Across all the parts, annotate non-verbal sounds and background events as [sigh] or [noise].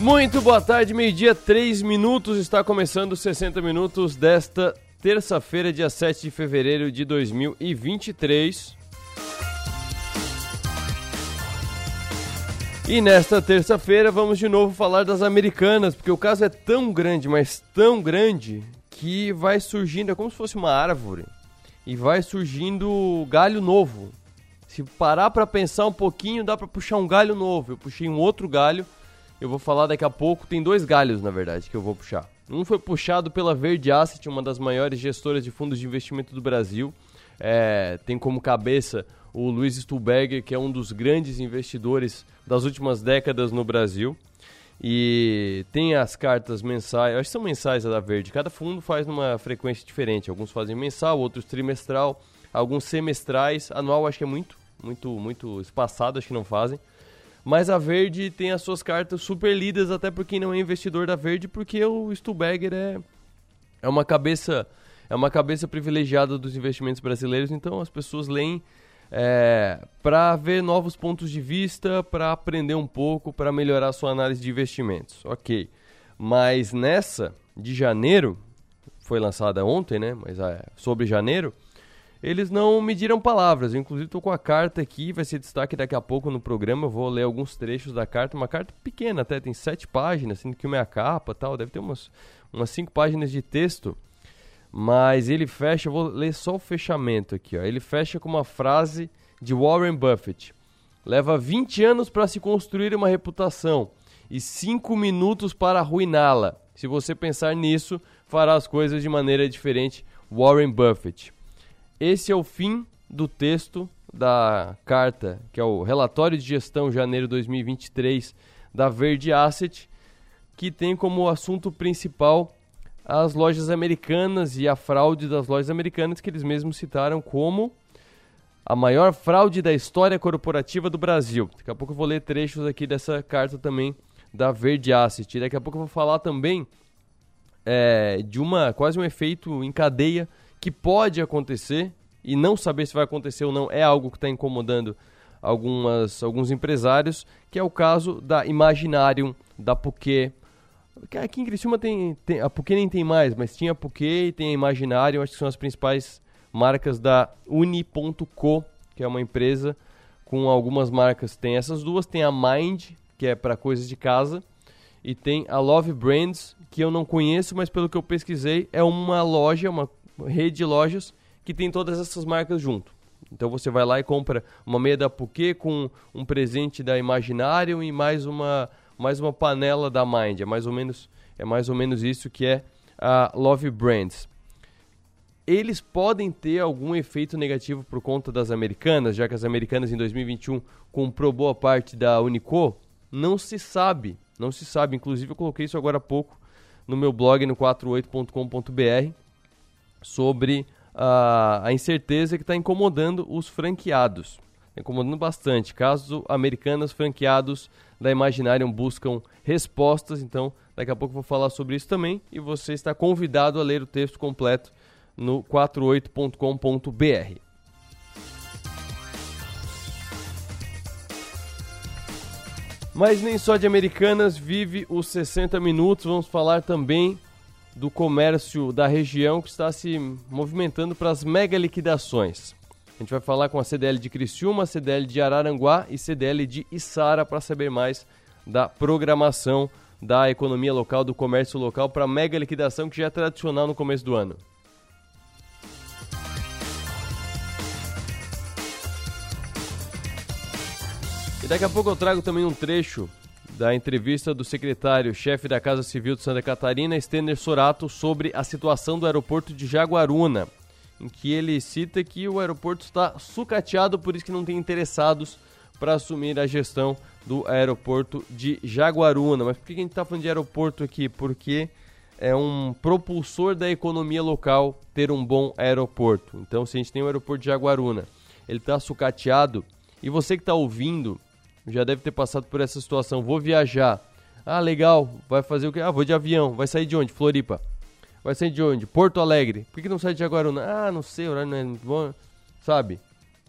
Muito boa tarde, meio-dia, 3 minutos. Está começando os 60 minutos desta terça-feira, dia 7 de fevereiro de 2023. E nesta terça-feira vamos de novo falar das americanas, porque o caso é tão grande, mas tão grande, que vai surgindo, é como se fosse uma árvore, e vai surgindo galho novo. Se parar para pensar um pouquinho, dá para puxar um galho novo. Eu puxei um outro galho eu vou falar daqui a pouco. Tem dois galhos, na verdade, que eu vou puxar. Um foi puxado pela Verde Asset, uma das maiores gestoras de fundos de investimento do Brasil. É, tem como cabeça o Luiz Stuhlberger, que é um dos grandes investidores das últimas décadas no Brasil. E tem as cartas mensais, acho que são mensais a da Verde. Cada fundo faz numa frequência diferente. Alguns fazem mensal, outros trimestral, alguns semestrais. Anual acho que é muito, muito, muito espaçado, acho que não fazem. Mas a Verde tem as suas cartas super lidas, até por quem não é investidor da Verde, porque o Stuhlberger é, é uma cabeça é uma cabeça privilegiada dos investimentos brasileiros, então as pessoas leem é, para ver novos pontos de vista, para aprender um pouco, para melhorar a sua análise de investimentos. Ok. Mas nessa de janeiro, foi lançada ontem, né? Mas é, sobre janeiro, eles não mediram palavras. Eu, inclusive, estou com a carta aqui, vai ser destaque daqui a pouco no programa. Eu vou ler alguns trechos da carta. Uma carta pequena até, tem sete páginas, sendo que uma é a capa tal. Deve ter umas, umas cinco páginas de texto. Mas ele fecha, eu vou ler só o fechamento aqui. Ó. Ele fecha com uma frase de Warren Buffett. Leva 20 anos para se construir uma reputação e 5 minutos para arruiná-la. Se você pensar nisso, fará as coisas de maneira diferente. Warren Buffett. Esse é o fim do texto da carta, que é o relatório de gestão janeiro 2023 da Verde Asset, que tem como assunto principal as lojas americanas e a fraude das lojas americanas, que eles mesmos citaram como a maior fraude da história corporativa do Brasil. Daqui a pouco eu vou ler trechos aqui dessa carta também da Verde Asset. Daqui a pouco eu vou falar também é, de uma quase um efeito em cadeia que pode acontecer e não saber se vai acontecer ou não é algo que está incomodando algumas, alguns empresários, que é o caso da Imaginarium, da Puquê. Aqui em Criciúma tem, tem, a Puquê nem tem mais, mas tinha a e tem a Imaginarium, acho que são as principais marcas da Uni.co, que é uma empresa com algumas marcas. Tem essas duas, tem a Mind, que é para coisas de casa, e tem a Love Brands, que eu não conheço, mas pelo que eu pesquisei, é uma loja, uma rede de lojas que tem todas essas marcas junto. Então você vai lá e compra uma meia da Puquê com um presente da Imaginarium e mais uma, mais uma panela da Mind. É mais ou menos, é mais ou menos isso que é a Love Brands. Eles podem ter algum efeito negativo por conta das americanas, já que as americanas em 2021 comprou boa parte da Unico? Não se sabe, não se sabe. Inclusive eu coloquei isso agora há pouco no meu blog no 48.com.br sobre a, a incerteza que está incomodando os franqueados. Tá incomodando bastante. Casos americanos franqueados da Imaginarium buscam respostas, então daqui a pouco vou falar sobre isso também e você está convidado a ler o texto completo no 48.com.br. Mas nem só de Americanas vive os 60 minutos, vamos falar também do comércio da região que está se movimentando para as mega liquidações. A gente vai falar com a CDL de Criciúma, CDL de Araranguá e CDL de Içara para saber mais da programação da economia local, do comércio local para a mega liquidação que já é tradicional no começo do ano. E daqui a pouco eu trago também um trecho da entrevista do secretário-chefe da Casa Civil de Santa Catarina, Stener Sorato, sobre a situação do aeroporto de Jaguaruna, em que ele cita que o aeroporto está sucateado, por isso que não tem interessados para assumir a gestão do aeroporto de Jaguaruna. Mas por que a gente está falando de aeroporto aqui? Porque é um propulsor da economia local ter um bom aeroporto. Então, se a gente tem o aeroporto de Jaguaruna, ele está sucateado, e você que está ouvindo já deve ter passado por essa situação. Vou viajar. Ah, legal. Vai fazer o quê? Ah, vou de avião. Vai sair de onde? Floripa. Vai sair de onde? Porto Alegre. Por que, não sai de Jaguaruna? Ah, não sei, o horário não é muito bom. Sabe?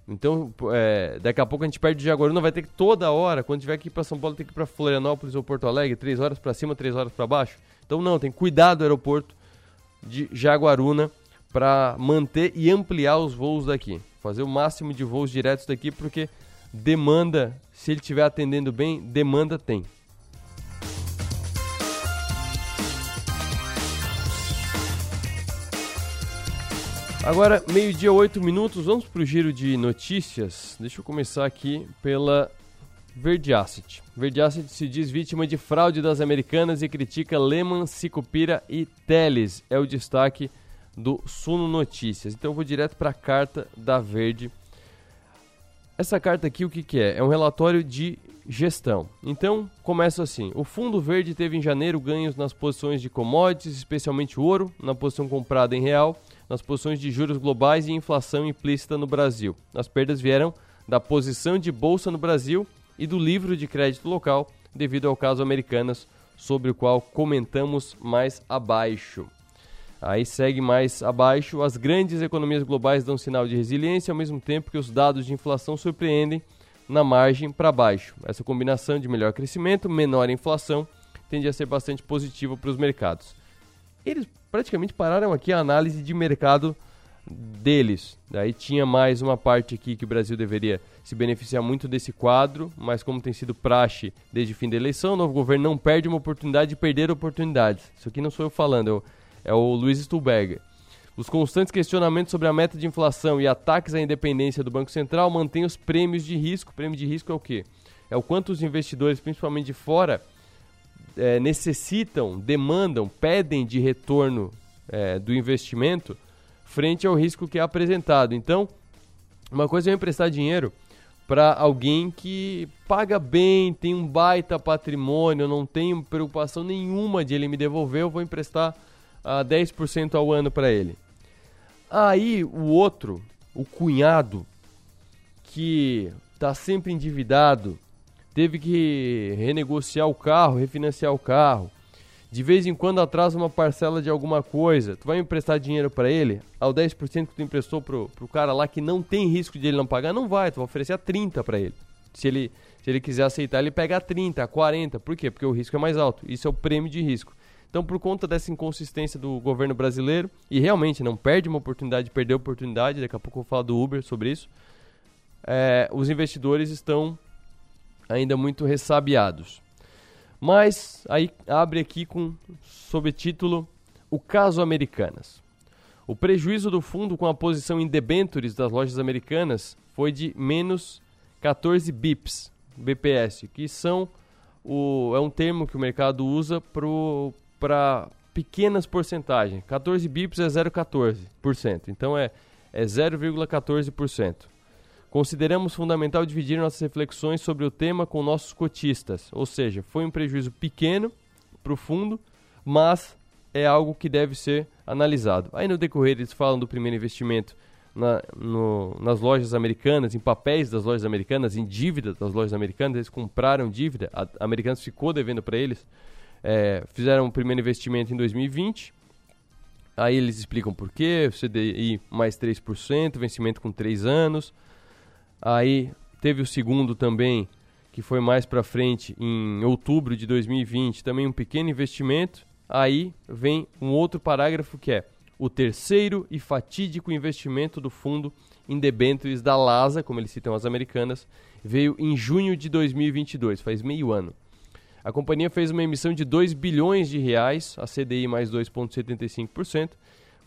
Então, é, daqui a pouco a gente perde Jaguaruna, vai ter que toda hora, quando tiver que ir para São Paulo, tem que ir para Florianópolis ou Porto Alegre, três horas para cima, três horas para baixo. Então, não, tem cuidar do aeroporto de Jaguaruna para manter e ampliar os voos daqui. Fazer o máximo de voos diretos daqui, porque demanda, se ele estiver atendendo bem, demanda tem. Agora, meio-dia, oito minutos, vamos para o giro de notícias. Deixa eu começar aqui pela Verde Asset. Verde Asset se diz vítima de fraude das americanas e critica Lehman, Sicupira e Teles. É o destaque do Suno Notícias. Então eu vou direto para a carta da Verde. Essa carta aqui o que, que é? É um relatório de gestão. Então começa assim: o Fundo Verde teve em janeiro ganhos nas posições de commodities, especialmente ouro, na posição comprada em real nas posições de juros globais e inflação implícita no Brasil. As perdas vieram da posição de bolsa no Brasil e do livro de crédito local, devido ao caso Americanas, sobre o qual comentamos mais abaixo. Aí segue mais abaixo, as grandes economias globais dão sinal de resiliência, ao mesmo tempo que os dados de inflação surpreendem na margem para baixo. Essa combinação de melhor crescimento, menor inflação, tende a ser bastante positiva para os mercados. Eles praticamente pararam aqui a análise de mercado deles. Daí tinha mais uma parte aqui que o Brasil deveria se beneficiar muito desse quadro, mas como tem sido praxe desde o fim da eleição, o novo governo não perde uma oportunidade de perder oportunidades. Isso aqui não sou eu falando, o, é o Luiz Stuhlberger. Os constantes questionamentos sobre a meta de inflação e ataques à independência do Banco Central mantêm os prêmios de risco. Prêmio de risco é o quê? É o quanto os investidores, principalmente de fora, é, necessitam, demandam, pedem de retorno é, do investimento frente ao risco que é apresentado. Então, uma coisa é eu emprestar dinheiro para alguém que paga bem, tem um baita patrimônio, não tenho preocupação nenhuma de ele me devolver, eu vou emprestar a uh, 10% ao ano para ele. Aí o outro, o cunhado, que está sempre endividado, teve que renegociar o carro, refinanciar o carro. De vez em quando atrasa uma parcela de alguma coisa. Tu vai emprestar dinheiro para ele, ao 10% que tu emprestou pro, pro cara lá que não tem risco de ele não pagar, não vai, tu vai oferecer a 30 para ele. Se ele se ele quiser aceitar, ele pega a 30, a 40. Por quê? Porque o risco é mais alto. Isso é o prêmio de risco. Então, por conta dessa inconsistência do governo brasileiro, e realmente não perde uma oportunidade, perdeu oportunidade, daqui a pouco eu vou falar do Uber sobre isso, é, os investidores estão ainda muito ressabiados. Mas aí abre aqui com subtítulo O caso Americanas. O prejuízo do fundo com a posição em debentures das lojas americanas foi de menos 14 bips, BPS, que são o, é um termo que o mercado usa para pequenas porcentagens. 14 bips é 0,14%, então é, é 0,14%. Consideramos fundamental dividir nossas reflexões sobre o tema com nossos cotistas, ou seja, foi um prejuízo pequeno para o fundo, mas é algo que deve ser analisado. Aí no decorrer eles falam do primeiro investimento na, no, nas lojas americanas, em papéis das lojas americanas, em dívida das lojas americanas, eles compraram dívida, a Americanas ficou devendo para eles, é, fizeram o primeiro investimento em 2020, aí eles explicam por quê, CDI mais 3%, vencimento com 3 anos, Aí teve o segundo também, que foi mais para frente em outubro de 2020, também um pequeno investimento. Aí vem um outro parágrafo que é o terceiro e fatídico investimento do fundo em debêntures da LASA, como eles citam as americanas, veio em junho de 2022, faz meio ano. A companhia fez uma emissão de 2 bilhões de reais, a CDI mais 2,75%,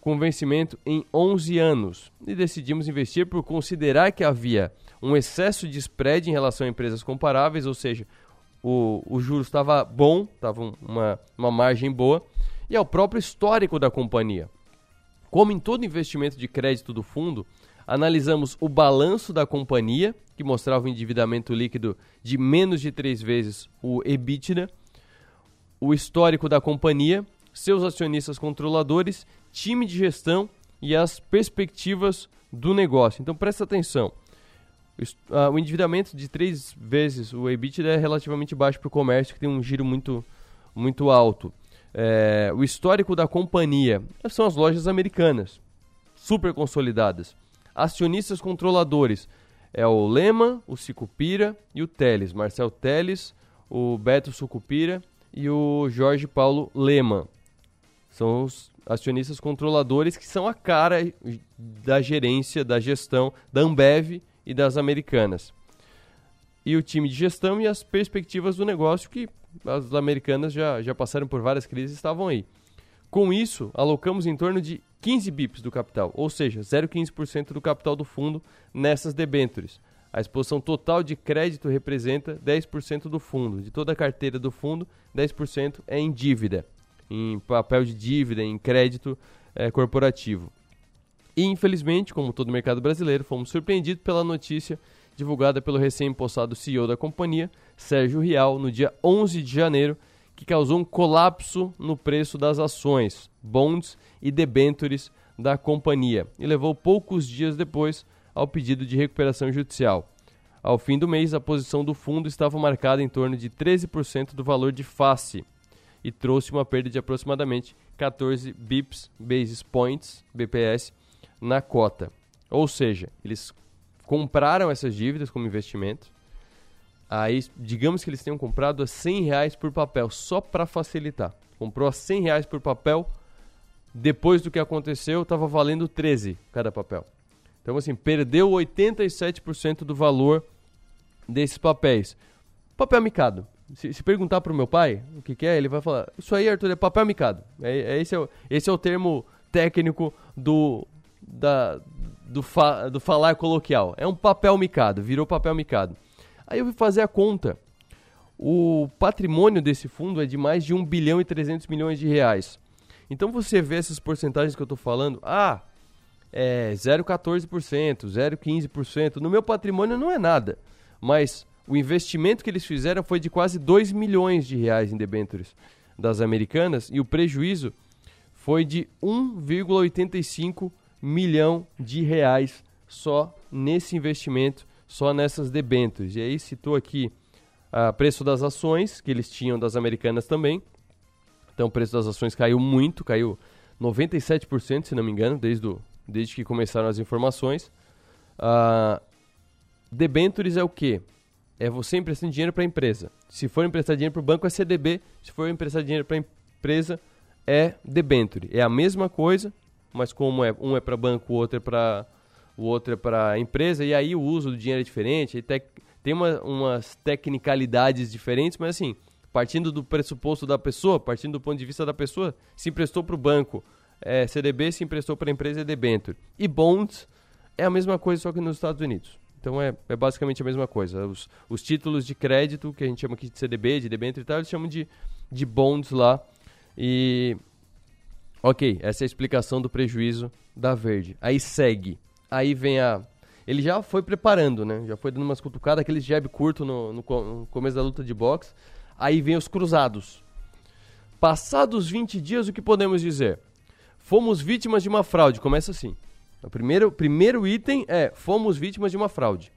com vencimento em 11 anos. E decidimos investir por considerar que havia um excesso de spread em relação a empresas comparáveis, ou seja, o, o juros estava bom, estava uma, uma margem boa, e ao próprio histórico da companhia. Como em todo investimento de crédito do fundo, analisamos o balanço da companhia, que mostrava um endividamento líquido de menos de três vezes o EBITDA, o histórico da companhia, seus acionistas controladores, time de gestão e as perspectivas do negócio. Então presta atenção. Uh, o endividamento de três vezes o EBITDA é relativamente baixo para o comércio, que tem um giro muito, muito alto. É, o histórico da companhia são as lojas americanas, super consolidadas. Acionistas controladores É o Lema, o Sicupira e o Teles. Marcel Teles, o Beto Sucupira e o Jorge Paulo Lema. São os acionistas controladores que são a cara da gerência, da gestão da Ambev e das Americanas. E o time de gestão e as perspectivas do negócio que as americanas já, já passaram por várias crises e estavam aí. Com isso, alocamos em torno de 15 bips do capital, ou seja, 0,15% do capital do fundo nessas debêntures. A exposição total de crédito representa 10% do fundo. De toda a carteira do fundo, 10% é em dívida, em papel de dívida, em crédito é, corporativo. E, infelizmente, como todo o mercado brasileiro, fomos surpreendidos pela notícia divulgada pelo recém-impostado CEO da companhia, Sérgio Rial, no dia 11 de janeiro, que causou um colapso no preço das ações, bonds e debentures da companhia e levou poucos dias depois ao pedido de recuperação judicial. Ao fim do mês, a posição do fundo estava marcada em torno de 13% do valor de face e trouxe uma perda de aproximadamente 14 bips, basis points, BPS, na cota. Ou seja, eles compraram essas dívidas como investimento. Aí, digamos que eles tenham comprado a 100 reais por papel, só para facilitar. Comprou a 100 reais por papel, depois do que aconteceu, estava valendo 13 cada papel. Então, assim, perdeu 87% do valor desses papéis. Papel micado. Se, se perguntar para o meu pai o que, que, é, ele vai falar: Isso aí, Arthur, é papel micado. É, é, esse, é o, esse é o termo técnico do, da, do, fa, do falar coloquial. É um papel micado, virou papel micado. Aí eu fui fazer a conta. O patrimônio desse fundo é de mais de 1 bilhão e 300 milhões de reais. Então você vê essas porcentagens que eu estou falando, ah, é 0,14%, 0,15%. No meu patrimônio não é nada, mas o investimento que eles fizeram foi de quase 2 milhões de reais em debêntures das americanas e o prejuízo foi de 1,85 milhão de reais só nesse investimento, só nessas debêntures. E aí citou aqui o preço das ações que eles tinham das americanas também. Então o preço das ações caiu muito, caiu 97%, se não me engano, desde, o, desde que começaram as informações. Uh, debentures é o quê? É você emprestando dinheiro para a empresa. Se for emprestar dinheiro para o banco, é CDB. Se for emprestar dinheiro para a empresa, é debenture. É a mesma coisa, mas como é, um é para banco, o outro é para o outro é para empresa, e aí o uso do dinheiro é diferente, tec, tem uma, umas tecnicalidades diferentes, mas assim, partindo do pressuposto da pessoa, partindo do ponto de vista da pessoa, se emprestou para o banco, é, CDB se emprestou para a empresa é debenture. E bonds é a mesma coisa, só que nos Estados Unidos. Então é, é basicamente a mesma coisa. Os, os, títulos de crédito, que a gente chama aqui de CDB, de debenture e tal, eles chamam de, de bonds lá. E Ok, essa é a explicação do prejuízo da Verde. Aí segue. Aí vem a. Ele já foi preparando, né? Já foi dando umas cutucadas, aquele jab curto no, no, no começo da luta de boxe. Aí vem os cruzados. Passados 20 dias, o que podemos dizer? Fomos vítimas de uma fraude. Começa assim. O primeiro, primeiro item é: fomos vítimas de uma fraude.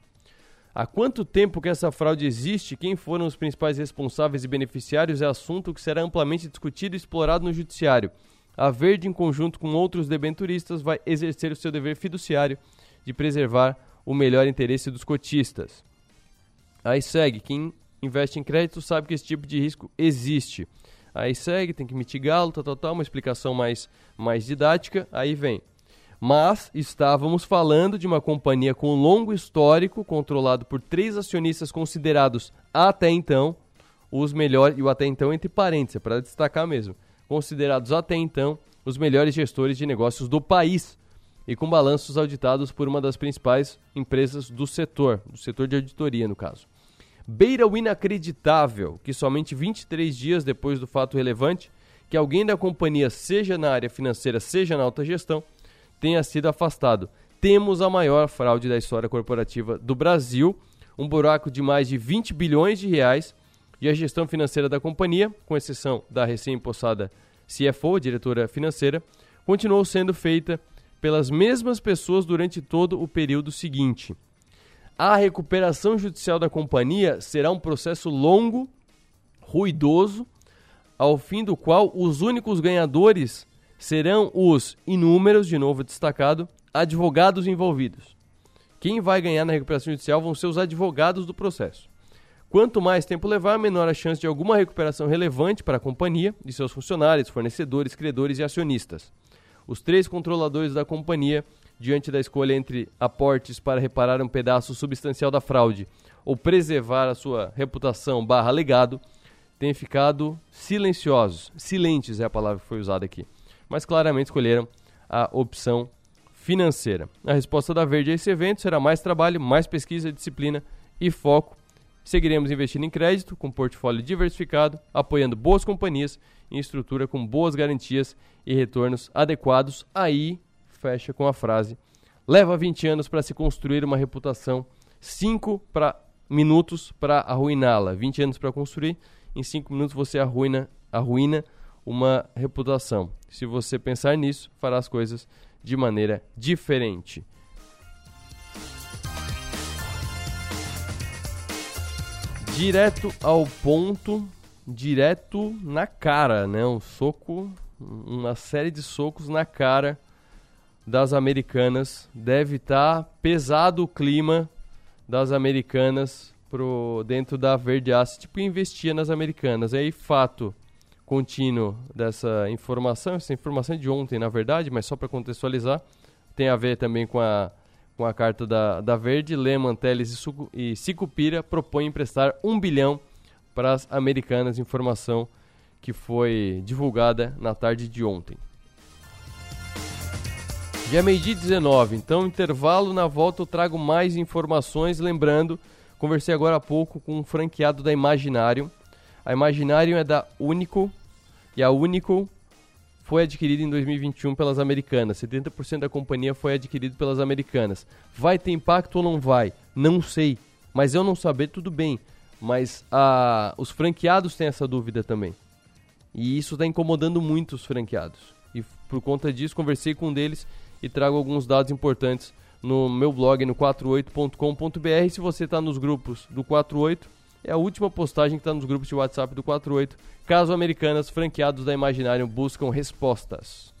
Há quanto tempo que essa fraude existe? Quem foram os principais responsáveis e beneficiários é assunto que será amplamente discutido e explorado no judiciário a Verde, em conjunto com outros debenturistas, vai exercer o seu dever fiduciário de preservar o melhor interesse dos cotistas. Aí segue, quem investe em crédito sabe que esse tipo de risco existe. Aí segue, tem que mitigá-lo, tal, tal, tal, uma explicação mais, mais didática. Aí vem. Mas estávamos falando de uma companhia com longo histórico, controlado por três acionistas considerados até então os melhores, e o até então entre parênteses, é para destacar mesmo, considerados até então os melhores gestores de negócios do país e com balanços auditados por uma das principais empresas do setor, do setor de auditoria, no caso. Beira o inacreditável que somente 23 dias depois do fato relevante, que alguém da companhia, seja na área financeira, seja na alta gestão, tenha sido afastado. Temos a maior fraude da história corporativa do Brasil, um buraco de mais de 20 bilhões de reais e a gestão financeira da companhia, com exceção da recém-impossada CFO, diretora financeira, continuou sendo feita pelas mesmas pessoas durante todo o período seguinte. A recuperação judicial da companhia será um processo longo, ruidoso, ao fim do qual os únicos ganhadores serão os inúmeros, de novo destacado, advogados envolvidos, Quem vai ganhar na recuperação judicial vão ser os advogados do processo. Quanto mais tempo levar, menor a chance de alguma recuperação relevante para a companhia e seus funcionários, fornecedores, credores e acionistas. Os três controladores da companhia, diante da escolha entre aportes para reparar um pedaço substancial da fraude ou preservar a sua reputação barra legado, têm ficado silenciosos. Silentes é a palavra que foi usada aqui. Mas claramente escolheram a opção financeira. A resposta da Verde a esse evento será mais trabalho, mais pesquisa, disciplina e foco Seguiremos investindo em crédito, com portfólio diversificado, apoiando boas companhias em estrutura com boas garantias e retornos adequados. Aí, fecha com a frase: leva 20 anos para se construir uma reputação, 5 para minutos para arruiná-la. 20 anos para construir, em 5 minutos você arruina, arruina uma reputação. Se você pensar nisso, fará as coisas de maneira diferente. Direto ao ponto, direto na cara, né? Um soco, uma série de socos na cara das americanas. Deve estar tá pesado o clima das americanas pro dentro da Verde Asset, tipo investia nas americanas. Aí fato contínuo dessa informação, essa informação é de ontem, na verdade, mas só para contextualizar, tem a ver também com a com a carta da, da Verde, Lehman, Teles e, Sicupira propõem emprestar um bilhão para as americanas, informação que foi divulgada na tarde de ontem. Já é meio-dia 19, então intervalo, na volta eu trago mais informações, lembrando, conversei agora há pouco com um franqueado da Imaginário. A Imaginário é da Único, e a Único foi adquirido em 2021 pelas americanas. 70% da companhia foi adquirido pelas americanas. Vai ter impacto ou não vai? Não sei. Mas eu não saber, tudo bem. Mas a, os franqueados têm essa dúvida também. E isso está incomodando muito os franqueados. E por conta disso, conversei com um deles e trago alguns dados importantes no meu blog no 48.com.br. Se você está nos grupos do 48, é a última postagem que está nos grupos de WhatsApp do 48 Caso Americanas, franqueados da Imaginário buscam respostas.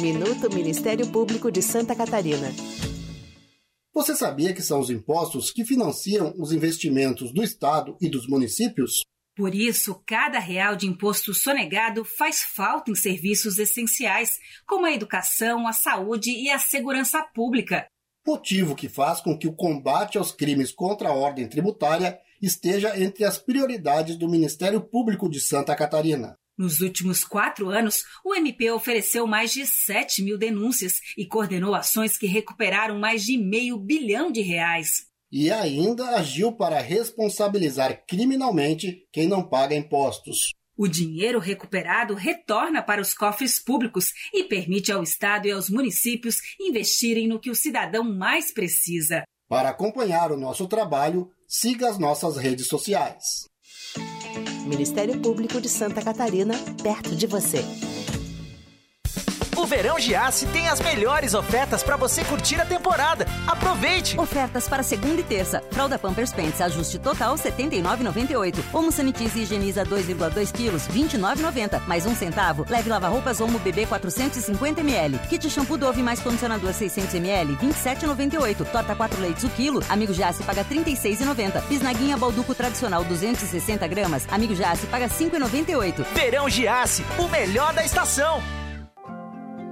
Minuto Ministério Público de Santa Catarina. Você sabia que são os impostos que financiam os investimentos do Estado e dos municípios? Por isso, cada real de imposto sonegado faz falta em serviços essenciais, como a educação, a saúde e a segurança pública motivo que faz com que o combate aos crimes contra a ordem tributária esteja entre as prioridades do Ministério Público de Santa Catarina. Nos últimos quatro anos, o MP ofereceu mais de 7 mil denúncias e coordenou ações que recuperaram mais de meio bilhão de reais. E ainda agiu para responsabilizar criminalmente quem não paga impostos. O dinheiro recuperado retorna para os cofres públicos e permite ao Estado e aos municípios investirem no que o cidadão mais precisa. Para acompanhar o nosso trabalho, siga as nossas redes sociais. Ministério Público de Santa Catarina, perto de você. O Verão Giasse tem as melhores ofertas para você curtir a temporada. Aproveite! Ofertas para segunda e terça. Fralda Pampers Pants, ajuste total R$ 79,98. Omo Sanitize e Higieniza 2,2 quilos, R$ 29,90. Mais um centavo. Leve lava-roupas Omo BB 450ml. Kit shampoo Dove mais condicionador 600ml, R$ 27,98. Torta 4 leites o quilo. Amigo Giasse paga R$ 36,90. Bisnaguinha Balduco tradicional 260 gramas. Amigo Giasse paga R$ 5,98. Verão Giasse, o melhor da estação.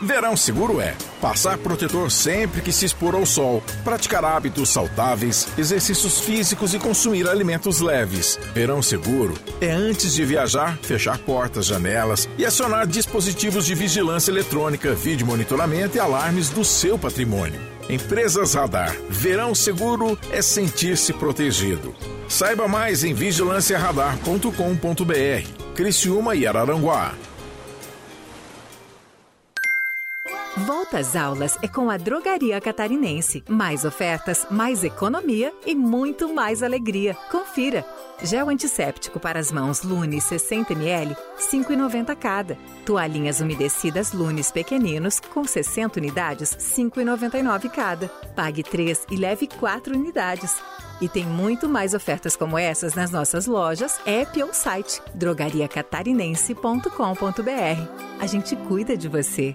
Verão seguro é passar protetor sempre que se expor ao sol, praticar hábitos saudáveis, exercícios físicos e consumir alimentos leves. Verão seguro é antes de viajar, fechar portas, janelas e acionar dispositivos de vigilância eletrônica, vídeo monitoramento e alarmes do seu patrimônio. Empresas Radar. Verão seguro é sentir-se protegido. Saiba mais em vigilanciaradar.com.br. Criciúma e Araranguá. Volta às aulas é com a Drogaria Catarinense. Mais ofertas, mais economia e muito mais alegria. Confira. Gel antisséptico para as mãos Lune 60ml, 5,90 cada. Toalhinhas umedecidas Lunes pequeninos com 60 unidades, 5,99 cada. Pague 3 e leve 4 unidades. E tem muito mais ofertas como essas nas nossas lojas, app ou site drogariacatarinense.com.br. A gente cuida de você.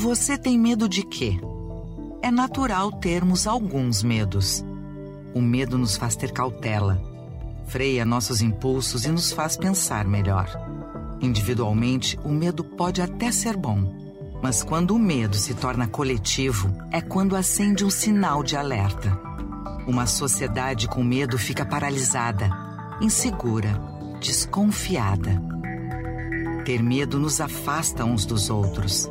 Você tem medo de quê? É natural termos alguns medos. O medo nos faz ter cautela, freia nossos impulsos e nos faz pensar melhor. Individualmente, o medo pode até ser bom, mas quando o medo se torna coletivo, é quando acende um sinal de alerta. Uma sociedade com medo fica paralisada, insegura, desconfiada. Ter medo nos afasta uns dos outros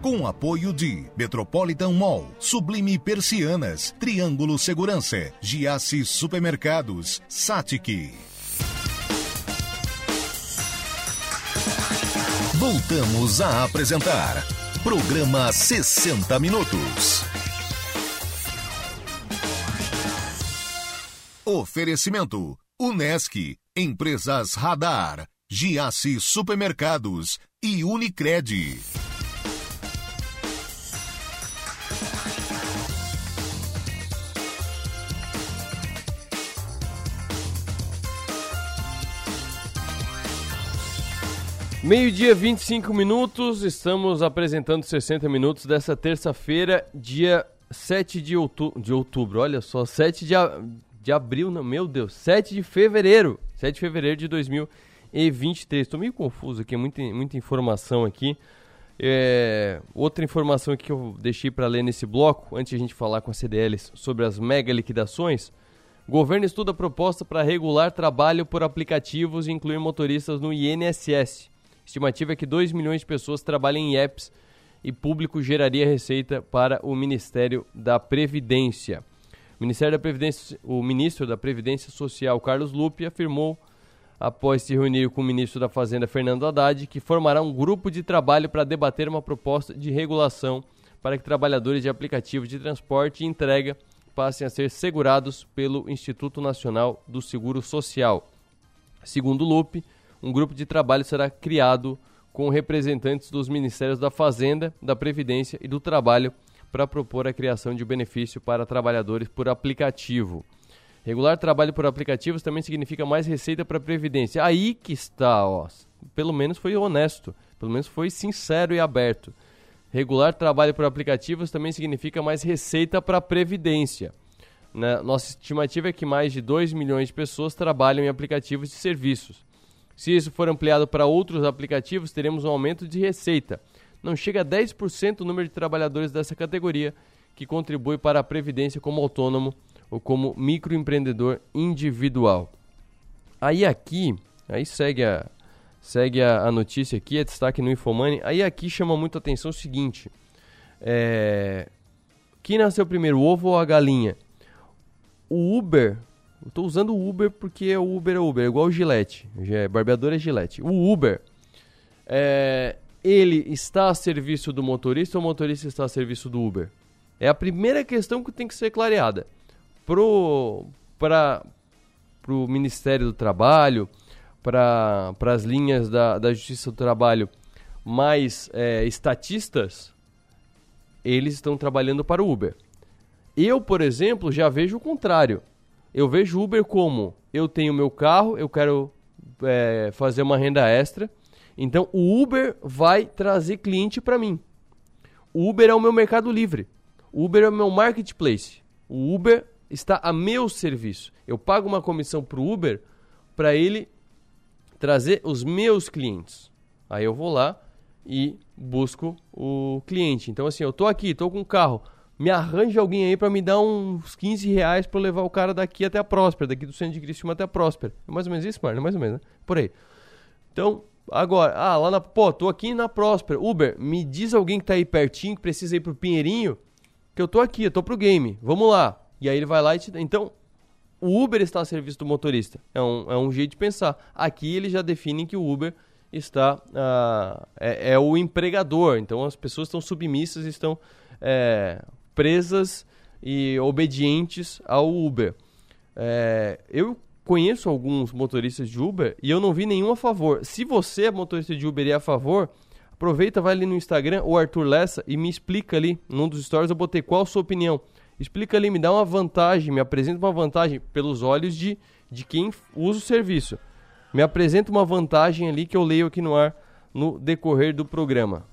Com apoio de Metropolitan Mall, Sublime Persianas, Triângulo Segurança, Giasse Supermercados, Satic. Voltamos a apresentar Programa 60 Minutos. Oferecimento: Unesc, Empresas Radar, Giasse Supermercados e Unicred. Meio-dia, 25 minutos, estamos apresentando 60 minutos dessa terça-feira, dia 7 de, outu de outubro. Olha só, 7 de, de abril, não, meu Deus, 7 de fevereiro. 7 de fevereiro de 2023. Estou meio confuso aqui, muita, muita informação aqui. É, outra informação que eu deixei para ler nesse bloco, antes de a gente falar com a CDLs sobre as mega liquidações. O governo estuda a proposta para regular trabalho por aplicativos e incluir motoristas no INSS. Estimativa é que 2 milhões de pessoas trabalhem em apps e público geraria receita para o Ministério da Previdência. O Ministério da Previdência, o ministro da Previdência Social, Carlos Lupe, afirmou após se reunir com o ministro da Fazenda, Fernando Haddad, que formará um grupo de trabalho para debater uma proposta de regulação para que trabalhadores de aplicativos de transporte e entrega passem a ser segurados pelo Instituto Nacional do Seguro Social. Segundo Lupe, um grupo de trabalho será criado com representantes dos Ministérios da Fazenda, da Previdência e do Trabalho para propor a criação de benefício para trabalhadores por aplicativo. Regular trabalho por aplicativos também significa mais receita para a Previdência. Aí que está, ó. Pelo menos foi honesto, pelo menos foi sincero e aberto. Regular trabalho por aplicativos também significa mais receita para a Previdência. Né? Nossa estimativa é que mais de 2 milhões de pessoas trabalham em aplicativos de serviços. Se isso for ampliado para outros aplicativos, teremos um aumento de receita. Não chega a 10% o número de trabalhadores dessa categoria que contribui para a previdência como autônomo ou como microempreendedor individual. Aí aqui, aí segue a, segue a, a notícia aqui, é destaque no Infomani. Aí aqui chama muito atenção o seguinte: é, quem nasceu primeiro, o ovo ou a galinha? O Uber eu tô usando o Uber porque o Uber é Uber, igual o Gillette. É, barbeador é Gillette. O Uber, é, ele está a serviço do motorista ou o motorista está a serviço do Uber? É a primeira questão que tem que ser clareada. Pro, para o Ministério do Trabalho, para as linhas da, da Justiça do Trabalho mais é, estatistas, eles estão trabalhando para o Uber. Eu, por exemplo, já vejo o contrário. Eu vejo Uber como eu tenho meu carro, eu quero é, fazer uma renda extra, então o Uber vai trazer cliente para mim. O Uber é o meu mercado livre. O Uber é o meu marketplace. O Uber está a meu serviço. Eu pago uma comissão para o Uber para ele trazer os meus clientes. Aí eu vou lá e busco o cliente. Então assim, eu tô aqui, tô com um carro, me arranja alguém aí para me dar uns 15 reais para levar o cara daqui até a Próspera, daqui do centro de Criciúma até a Próspera. É mais ou menos isso, Marlon? É mais ou menos, né? Por aí. Então, agora, ah, lá na, pô, tô aqui na Próspera. Uber, me diz alguém que tá aí pertinho, que precisa ir pro Pinheirinho, que eu tô aqui, eu tô pro game. Vamos lá. E aí ele vai lá e te. Então, o Uber está a serviço do motorista. É um, é um jeito de pensar. Aqui eles já definem que o Uber está uh, é, é, o empregador. Então as pessoas estão submissas, estão é, presas e obedientes ao Uber. É, eu conheço alguns motoristas de Uber e eu não vi nenhum a favor. Se você é motorista de Uber e é a favor, aproveita, vai ali no Instagram, o Arthur Lessa, e me explica ali, num dos stories eu botei qual a sua opinião. Explica ali, me dá uma vantagem, me apresenta uma vantagem pelos olhos de, de quem usa o serviço. Me apresenta uma vantagem ali que eu leio aqui no ar no decorrer do programa.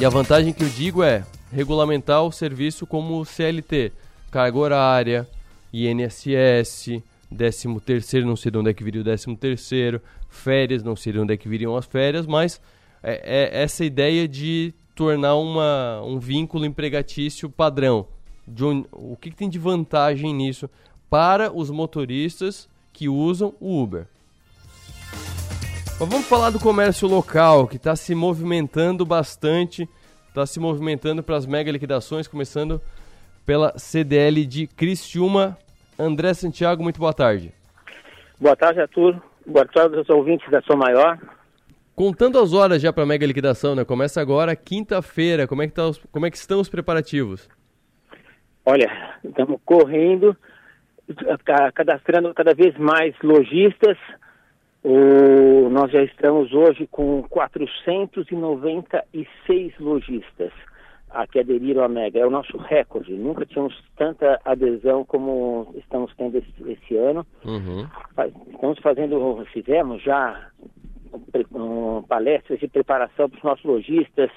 E a vantagem que eu digo é regulamentar o serviço como CLT, carga horária, INSS, 13 terceiro, não sei de onde é que viria o 13 terceiro, férias, não sei de onde é que viriam as férias, mas é, é essa ideia de tornar uma, um vínculo empregatício padrão. O que, que, tem de vantagem nisso para os motoristas que usam o Uber? Mas vamos falar do comércio local, que está se movimentando bastante, está se movimentando para as mega liquidações, começando pela CDL de Criciúma. André Santiago, muito boa tarde. Boa tarde, Arthur. Boa tarde aos ouvintes da Sua Maior. Contando as horas já para a mega liquidação, né? Começa agora quinta-feira. Como é que tá os, como é que estão os preparativos? Olha, estamos correndo, cadastrando cada vez mais lojistas. O, nós já estamos hoje com 496 lojistas a que aderiram à Mega. É o nosso recorde. Nunca tínhamos tanta adesão como estamos tendo esse, esse ano. Uhum. Estamos fazendo, fizemos já um, palestras de preparação para os nossos lojistas,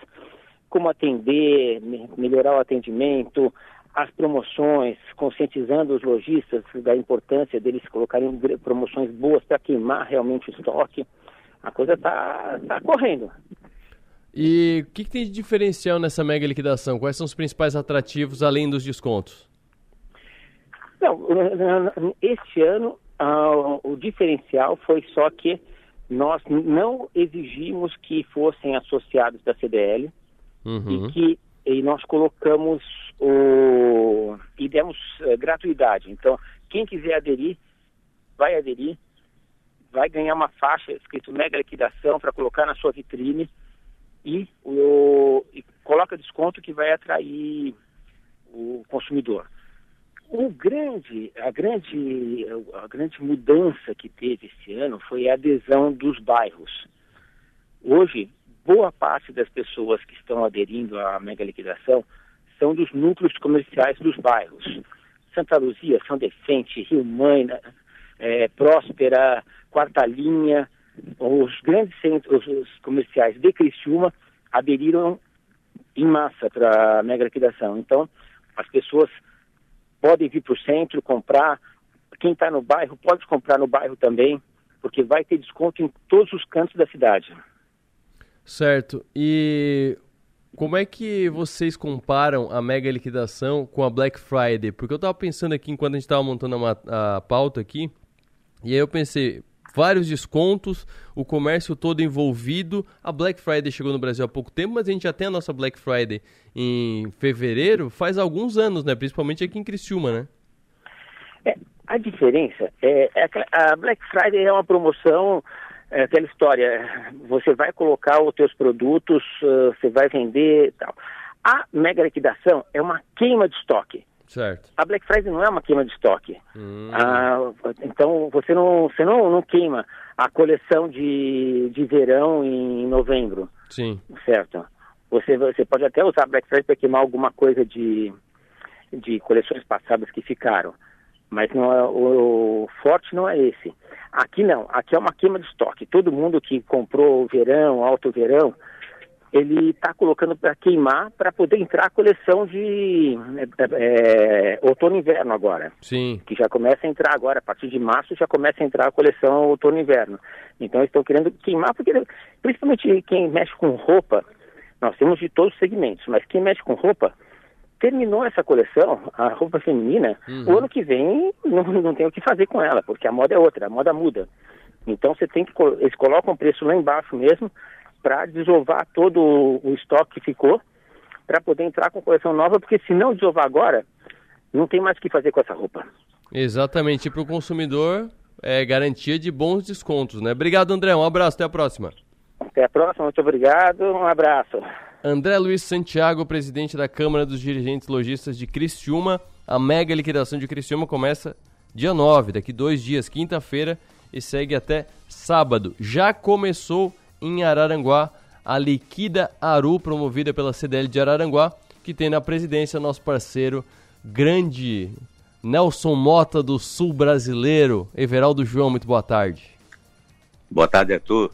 como atender, melhorar o atendimento, as promoções, conscientizando os lojistas da importância deles colocarem promoções boas para queimar realmente o estoque. A coisa está tá correndo. E o que, que, tem de diferencial nessa mega liquidação? Quais são os principais atrativos além dos descontos? Não, este ano o diferencial foi só que nós não exigimos que fossem associados da CDL uhum. e que e nós colocamos o e demos uh, gratuidade. Então, quem quiser aderir, vai aderir, vai ganhar uma faixa escrito mega liquidação para colocar na sua vitrine e, o, e coloca desconto que vai atrair o consumidor. O grande, a, grande, a grande mudança que teve esse ano foi a adesão dos bairros. Hoje, boa parte das pessoas que estão aderindo à mega liquidação são dos núcleos comerciais dos bairros. Santa Luzia, São Defente, Rio Mãe, é, Próspera, Quarta Linha, os grandes centros os comerciais de Criciúma aderiram em massa para a mega liquidação. Então, as pessoas podem vir para o centro comprar. Quem está no bairro pode comprar no bairro também, porque vai ter desconto em todos os cantos da cidade. Certo. E como é que vocês comparam a mega liquidação com a Black Friday? Porque eu estava pensando aqui enquanto a gente estava montando a, a pauta aqui, e aí eu pensei, vários descontos, o comércio todo envolvido. A Black Friday chegou no Brasil há pouco tempo, mas a gente já tem a nossa Black Friday em fevereiro faz alguns anos, né? Principalmente aqui em Criciúma, né? É, a diferença é, é a Black Friday é uma promoção é aquela história, você vai colocar os teus produtos, uh, você vai vender tal. A mega liquidação é uma queima de estoque. Certo. A Black Friday não é uma queima de estoque. Hum. Ah, então você não, você não, não queima a coleção de, de verão em novembro. Sim. Certo. você, você pode até usar Black Friday para queimar alguma coisa de, de coleções passadas que ficaram, mas não é, o, o forte não é esse. Aqui não, aqui é uma queima de estoque. Todo mundo que comprou o verão, alto verão, ele está colocando para queimar para poder entrar a coleção de é, é, outono e inverno agora. Sim. Que já começa a entrar agora, a partir de março já começa a entrar a coleção outono inverno. Então estão querendo queimar, porque principalmente quem mexe com roupa, nós temos de todos os segmentos, mas quem mexe com roupa, terminou essa coleção, a roupa feminina, uhum. o ano que vem não, não tem o que fazer com ela, porque a moda é outra, a moda muda. Então você tem que eles colocam o preço lá embaixo mesmo para desovar todo o estoque que ficou para poder entrar com coleção nova, porque se não desovar agora, não tem mais o que fazer com essa roupa. Exatamente, para o consumidor é garantia de bons descontos, né? Obrigado, André. Um abraço, até a próxima. Até a próxima, muito obrigado. Um abraço. André Luiz Santiago, presidente da Câmara dos Dirigentes Logistas de Criciúma. A mega liquidação de Criciúma começa dia 9, daqui dois dias, quinta-feira, e segue até sábado. Já começou em Araranguá a Liquida Aru, promovida pela CDL de Araranguá, que tem na presidência nosso parceiro grande Nelson Mota do Sul Brasileiro. Everaldo João, muito boa tarde. Boa tarde, Arthur.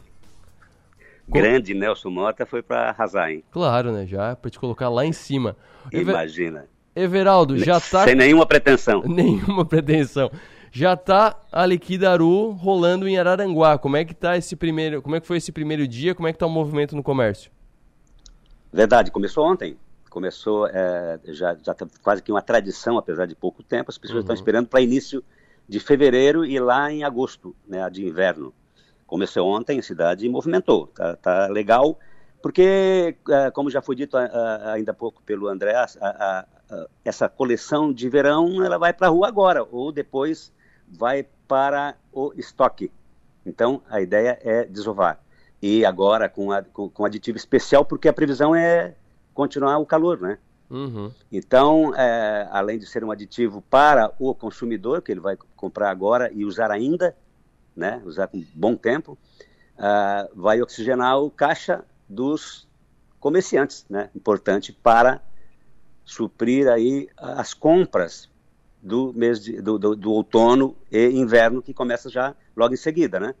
Grande Nelson Mota foi para arrasar, hein? Claro, né? Já para te colocar lá em cima. Imagina. Everaldo, já tá. Sem nenhuma pretensão. [laughs] Nenhuma pretensão. Já tá a Liquidaru rolando em Araranguá. Como é que tá esse primeiro. Como é que foi esse primeiro dia? Como é que tá o movimento no comércio? Verdade, começou ontem. Começou, é, já, já tá quase que uma tradição, apesar de pouco tempo. As pessoas uhum. estão esperando para início de fevereiro e lá em agosto, né, de inverno. Começou ontem, a cidade movimentou, tá, tá legal, porque, é, como já foi dito ainda há pouco pelo André, a, a, a, essa coleção de verão ela vai para a rua agora, ou depois vai para o estoque. Então, a ideia é desovar. E agora com, com, com aditivo especial, porque a previsão é continuar o calor, né? Uhum. Então, é, além de ser um aditivo para o consumidor, que ele vai comprar agora e usar ainda, né, usar com bom tempo, uh, vai oxigenar o caixa dos comerciantes, né, importante para suprir aí as compras do mês de, do, do, do, outono e inverno que começa já logo em seguida, né?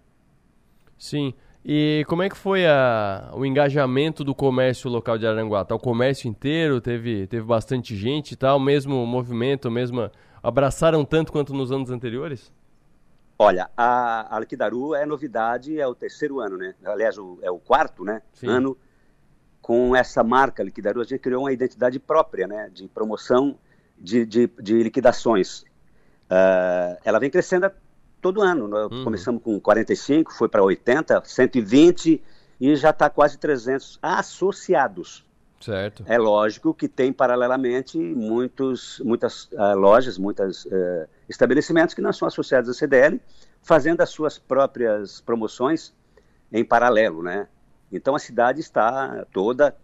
Sim. E como é que foi a, o engajamento do comércio local de Aranguá? Tá o comércio inteiro, teve, teve bastante gente e tal, mesmo movimento, mesmo abraçaram tanto quanto nos anos anteriores? Olha, a, a Liquidaru é novidade, é o terceiro ano, né? Aliás, o, é o quarto né? ano com essa marca Liquidaru. A gente criou uma identidade própria, né? De promoção de, de, de liquidações. Uh, ela vem crescendo todo ano. Nós uhum. começamos com 45, foi para 80, 120 e já está quase 300 associados. Certo. É lógico que tem paralelamente muitos, muitas uh, lojas, muitos uh, eh, estabelecimentos que não são associados à CDL, fazendo as suas próprias promoções em paralelo, né? Então a cidade está toda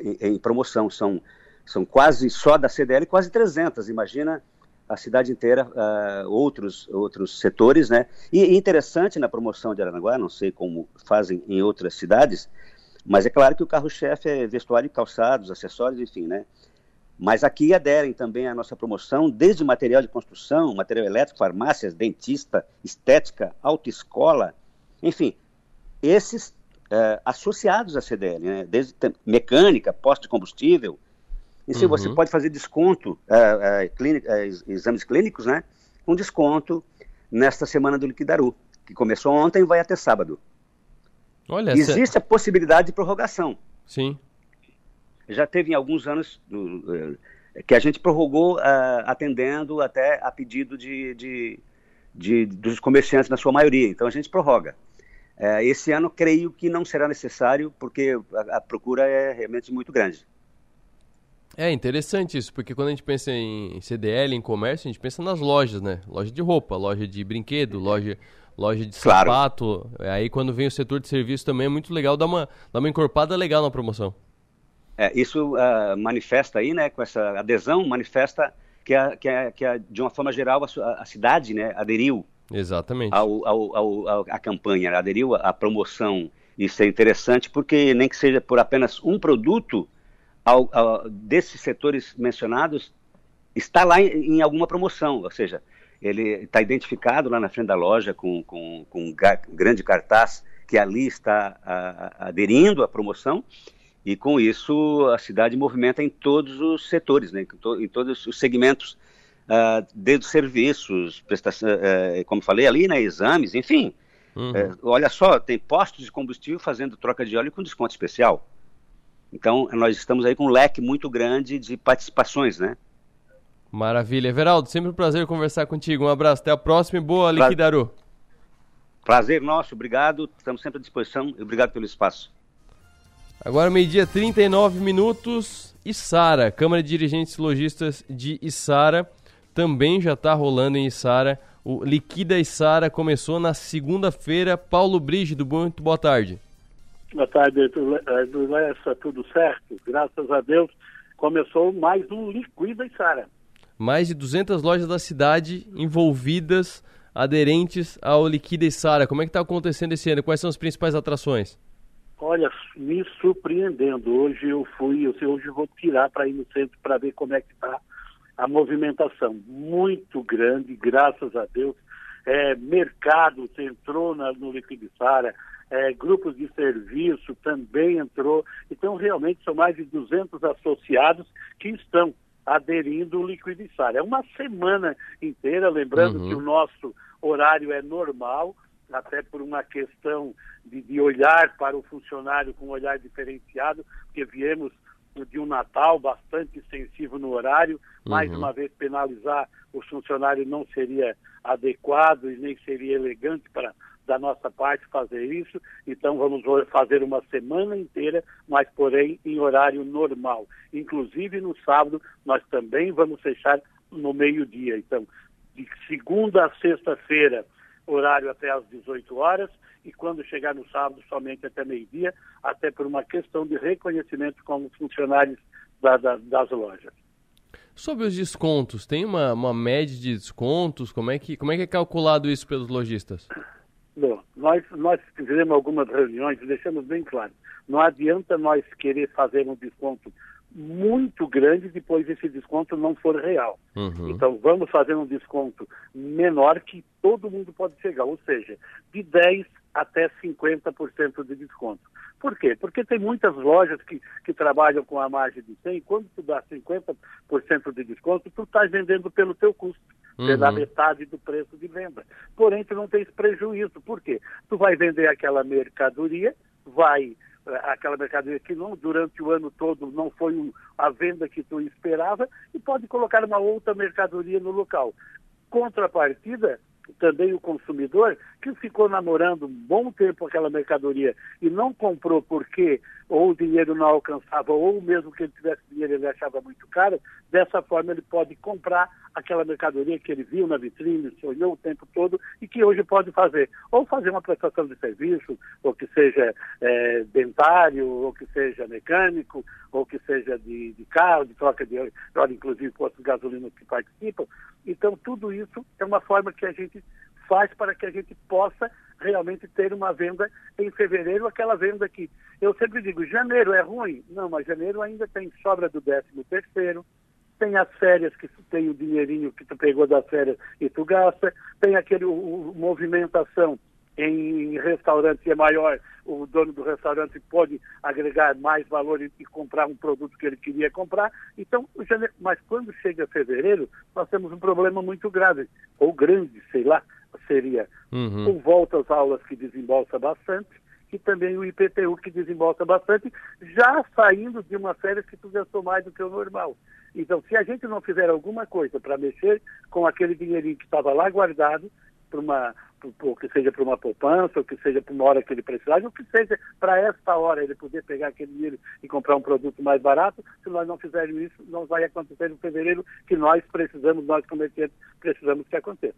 em, em promoção, são, são quase só da CDL, quase 300, imagina a cidade inteira, uh, outros, outros setores, né? E interessante na promoção de Aranaguá, não sei como fazem em outras cidades, mas é claro que o carro-chefe é vestuário e calçados, acessórios, enfim, né? Mas aqui aderem também à nossa promoção, desde material de construção, material elétrico, farmácias, dentista, estética, autoescola, enfim, esses é, associados à CDL, né? desde mecânica, posto de combustível. E se uhum. você pode fazer desconto, é, é, é, exames clínicos, né? Com desconto nesta semana do Liquidaru, que começou ontem e vai até sábado. Olha, Existe a possibilidade de prorrogação. Sim. Já teve em alguns anos uh, que a gente prorrogou uh, atendendo até a pedido de, de, de, dos comerciantes, na sua maioria. Então a gente prorroga. Uh, esse ano creio que não será necessário, porque a, a procura é realmente muito grande. É interessante isso, porque quando a gente pensa em CDL, em comércio, a gente pensa nas lojas, né? Loja de roupa, loja de brinquedo, loja loja de claro. sapato. Aí quando vem o setor de serviço também é muito legal dar uma, dar uma encorpada legal na promoção. É, isso uh, manifesta aí, né, com essa adesão, manifesta que, a, que, a, que a, de uma forma geral a, a cidade né, aderiu Exatamente. Ao, ao, ao, à campanha, aderiu à promoção Isso é interessante porque nem que seja por apenas um produto ao, ao, desses setores mencionados está lá em, em alguma promoção, ou seja, ele está identificado lá na frente da loja com, com, com um grande cartaz que ali está a, a, aderindo à promoção e com isso a cidade movimenta em todos os setores, né, em, to, em todos os segmentos, uh, desde serviços, prestação, uh, como falei ali, né, exames, enfim. Uhum. Uh, olha só, tem postos de combustível fazendo troca de óleo com desconto especial. Então, nós estamos aí com um leque muito grande de participações, né? Maravilha. Everaldo, sempre um prazer conversar contigo. Um abraço, até a próxima e boa pra... Liquidaru. Prazer nosso, obrigado. Estamos sempre à disposição e obrigado pelo espaço. Agora, meio-dia, 39 minutos. Sara, Câmara de Dirigentes Logistas de Isara, também já está rolando em Isara. O Liquida Isara começou na segunda-feira. Paulo Brígido, muito boa tarde. Boa tarde, Lessa, tudo certo? Graças a Deus, começou mais um Liquida Isara mais de 200 lojas da cidade envolvidas, aderentes ao Liquida e Sara. Como é que está acontecendo esse ano? Quais são as principais atrações? Olha, me surpreendendo. Hoje eu fui, eu, hoje eu vou tirar para ir no centro para ver como é que está a movimentação. Muito grande, graças a Deus. É, mercado entrou na, no Liquidiçara, é, grupos de serviço também entrou. Então, realmente, são mais de 200 associados que estão aderindo o liquidiçário. É uma semana inteira, lembrando uhum. que o nosso horário é normal, até por uma questão de, de, olhar para o funcionário com um olhar diferenciado, porque viemos de um Natal bastante extensivo no horário, mais uhum. uma vez penalizar o funcionário não seria adequado e nem seria elegante para da nossa parte fazer isso, então vamos fazer uma semana inteira, mas porém em horário normal. Inclusive no sábado nós também vamos fechar no meio-dia. Então, de segunda a sexta-feira, horário até às 18 horas, e quando chegar no sábado, somente até meio-dia, até por uma questão de reconhecimento como funcionários da, da, das lojas. Sobre os descontos, tem uma, uma média de descontos? Como é, que, como é que é calculado isso pelos lojistas? Bom, nós, nós fizemos algumas reuniões e deixamos bem claro, não adianta nós querer fazer um desconto muito grande depois esse desconto não for real. Uhum. Então vamos fazer um desconto menor que todo mundo pode chegar, ou seja, de 10 até 50% de desconto. Por quê? Porque tem muitas lojas que, que trabalham com a margem de 100, quando tu dá 50% de desconto, tu estás vendendo pelo teu custo uhum. pela metade do preço de venda. Porém, tu não tens prejuízo. Por quê? Tu vai vender aquela mercadoria, vai aquela mercadoria que não durante o ano todo não foi a venda que tu esperava e pode colocar uma outra mercadoria no local. Contrapartida, também o consumidor que ficou namorando um bom tempo aquela mercadoria e não comprou porque ou o dinheiro não alcançava ou mesmo que ele tivesse dinheiro ele achava muito caro, dessa forma ele pode comprar aquela mercadoria que ele viu na vitrine, sonhou o tempo todo e que hoje pode fazer. Ou fazer uma prestação de serviço, ou que seja é, dentário, ou que seja mecânico, ou que seja de, de carro, de troca de óleo, inclusive postos de gasolina que participam. Então, tudo isso é uma forma que a gente faz para que a gente possa realmente ter uma venda em fevereiro, aquela venda que eu sempre digo, janeiro é ruim? Não, mas janeiro ainda tem sobra do décimo terceiro, tem as férias que tem o dinheirinho que tu pegou das férias e tu gasta, tem aquele o, o, movimentação em restaurante é maior, o dono do restaurante pode agregar mais valor e, e, comprar um produto que ele queria comprar. Então, mas quando chega fevereiro, nós temos um problema muito grave, ou grande, sei lá, seria uhum. com volta às aulas que desembolsa bastante, e também o IPTU que desembolsa bastante, já saindo de uma férias que tu gastou mais do que o normal. Então, se a gente não fizer alguma coisa para mexer com aquele dinheirinho que estava lá guardado, para uma, ou que seja para uma poupança, ou que seja para uma hora que ele precisar, ou que seja para esta hora ele poder pegar aquele dinheiro e comprar um produto mais barato, se nós não fizermos isso, não vai acontecer em fevereiro que nós precisamos, nós comerciantes, precisamos que aconteça.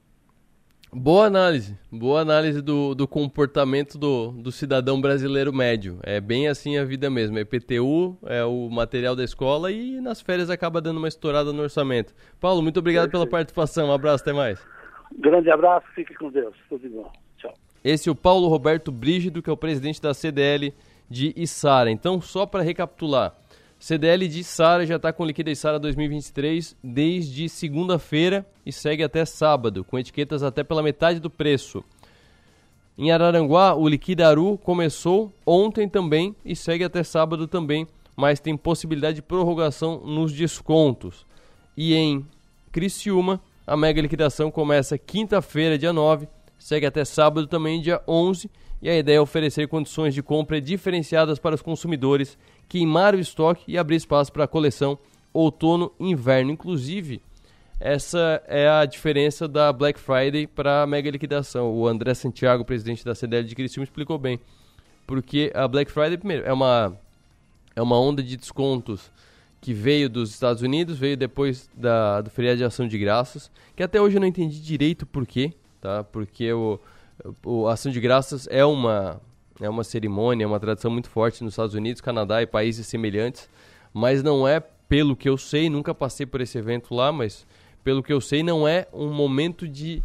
Boa análise, boa análise do, do comportamento do, do cidadão brasileiro médio. É bem assim a vida mesmo. É PTU, é o material da escola e nas férias acaba dando uma estourada no orçamento. Paulo, muito obrigado Perfeito. pela participação. Um abraço, até mais. Grande abraço, fique com Deus. Tudo de bom. Tchau. Esse é o Paulo Roberto Brígido, que é o presidente da CDL de Içara. Então, só para recapitular, CDL de Içara já está com liquidez Içara 2023 desde segunda-feira e segue até sábado, com etiquetas até pela metade do preço. Em Araranguá, o Liquidaru começou ontem também e segue até sábado também, mas tem possibilidade de prorrogação nos descontos. E em Criciúma, a mega liquidação começa quinta-feira, dia 9, segue até sábado também, dia 11, e a ideia é oferecer condições de compra diferenciadas para os consumidores, queimar o estoque e abrir espaço para a coleção outono-inverno. Inclusive, essa é a diferença da Black Friday para a mega liquidação. O André Santiago, presidente da CDL de Criciúma, explicou bem. Porque a Black Friday, primeiro, é uma, é uma onda de descontos que veio dos Estados Unidos, veio depois da, do feriado de ação de graças, que até hoje eu não entendi direito por quê, tá? Porque o, o ação de graças é uma, é uma cerimônia, é uma tradição muito forte nos Estados Unidos, Canadá e países semelhantes, mas não é, pelo que eu sei, nunca passei por esse evento lá, mas pelo que eu sei, não é um momento de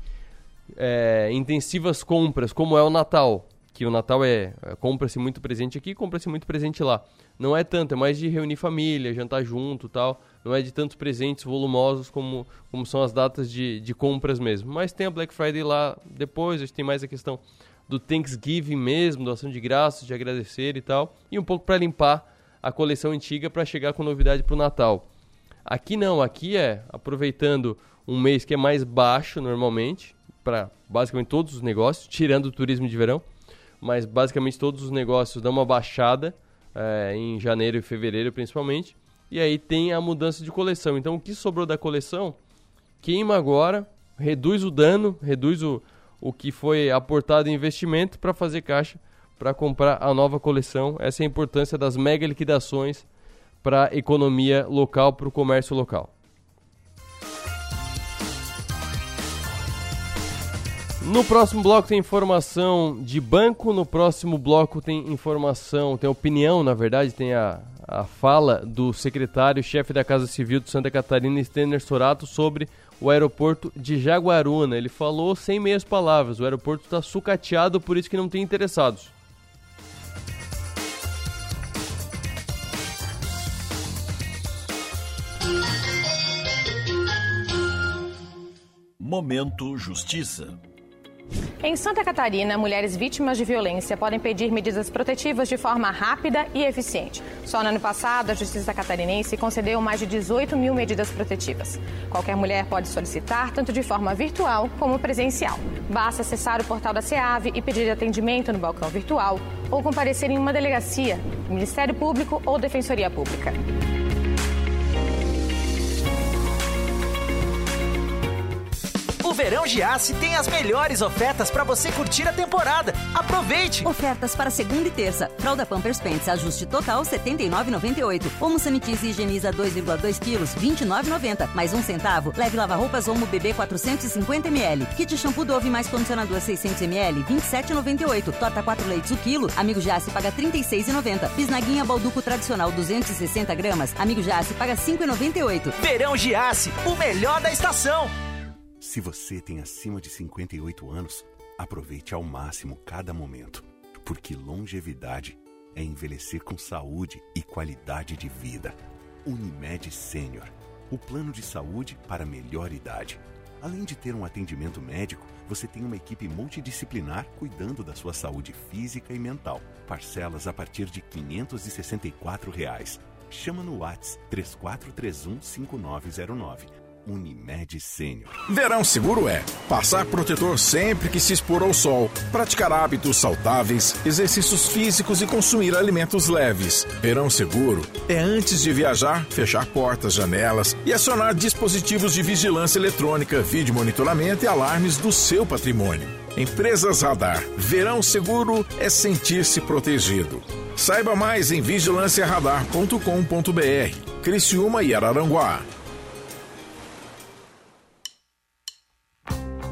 é, intensivas compras, como é o Natal. Que o Natal é, é compra-se muito presente aqui, compra-se muito presente lá. Não é tanto, é mais de reunir família, jantar junto tal. Não é de tantos presentes volumosos como, como são as datas de, de compras mesmo. Mas tem a Black Friday lá depois, a gente tem mais a questão do Thanksgiving mesmo, do ação de graças, de agradecer e tal. E um pouco para limpar a coleção antiga para chegar com novidade para o Natal. Aqui não, aqui é aproveitando um mês que é mais baixo normalmente, para basicamente todos os negócios, tirando o turismo de verão, mas basicamente todos os negócios dão uma baixada é, em janeiro e fevereiro principalmente, e aí tem a mudança de coleção. Então o que sobrou da coleção, queima agora, reduz o dano, reduz o, o que foi aportado em investimento para fazer caixa para comprar a nova coleção. Essa é a importância das mega liquidações para a economia local, para o comércio local. No próximo bloco tem informação de banco, no próximo bloco tem informação, tem opinião, na verdade, tem a, a fala do secretário-chefe da Casa Civil de Santa Catarina, Stener Sorato, sobre o aeroporto de Jaguaruna. Ele falou sem meias palavras, o aeroporto está sucateado, por isso que não tem interessados. Momento Justiça. Em Santa Catarina, mulheres vítimas de violência podem pedir medidas protetivas de forma rápida e eficiente. Só no ano passado, a Justiça Catarinense concedeu mais de 18 mil medidas protetivas. Qualquer mulher pode solicitar, tanto de forma virtual como presencial. Basta acessar o portal da SEAV e pedir atendimento no balcão virtual ou comparecer em uma delegacia, Ministério Público ou Defensoria Pública. Verão Giasse tem as melhores ofertas para você curtir a temporada. Aproveite! Ofertas para segunda e terça. Fralda Pampers Pants, ajuste total R$ 79,98. Omo Sanitize Higieniza 2,2 kg, R$ 29,90. Mais um centavo, leve lava-roupas Omo Bebê 450ml. Kit shampoo Dove mais condicionador 600ml, R$ 27,98. Torta 4 leites o quilo, Amigo Giasse paga R$ 36,90. Bisnaguinha Balduco tradicional 260 gramas, Amigo Giasse paga R$ 5,98. Verão Giasse, o melhor da estação. Se você tem acima de 58 anos, aproveite ao máximo cada momento, porque longevidade é envelhecer com saúde e qualidade de vida. Unimed Sênior, o plano de saúde para melhor idade. Além de ter um atendimento médico, você tem uma equipe multidisciplinar cuidando da sua saúde física e mental. Parcelas a partir de 564 reais. Chama no WhatsApp 3431 5909 Unimed Sênior. Verão seguro é passar protetor sempre que se expor ao sol, praticar hábitos saudáveis, exercícios físicos e consumir alimentos leves. Verão seguro é antes de viajar, fechar portas, janelas e acionar dispositivos de vigilância eletrônica, vídeo monitoramento e alarmes do seu patrimônio. Empresas Radar. Verão seguro é sentir-se protegido. Saiba mais em vigilanciaradar.com.br. Criciúma e Araranguá.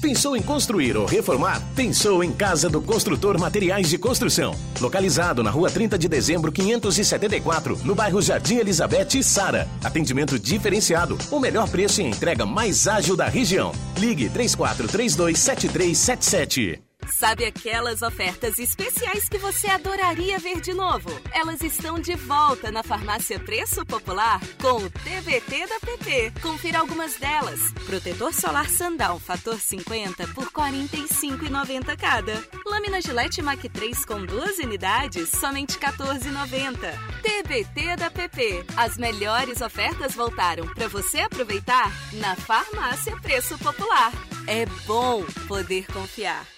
Pensou em construir ou reformar? Pensou em Casa do Construtor Materiais de Construção. Localizado na rua 30 de dezembro, 574, no bairro Jardim Elizabeth e Sara. Atendimento diferenciado, o melhor preço e entrega mais ágil da região. Ligue 3432 7377. Sabe aquelas ofertas especiais que você adoraria ver de novo? Elas estão de volta na Farmácia Preço Popular com o TBT da PP. Confira algumas delas. Protetor solar Sandal fator 50 por R$ 45,90 cada. Lâmina Gillette Mac 3 com duas unidades, somente R$ 14,90. TBT da PP. As melhores ofertas voltaram para você aproveitar na Farmácia Preço Popular. É bom poder confiar.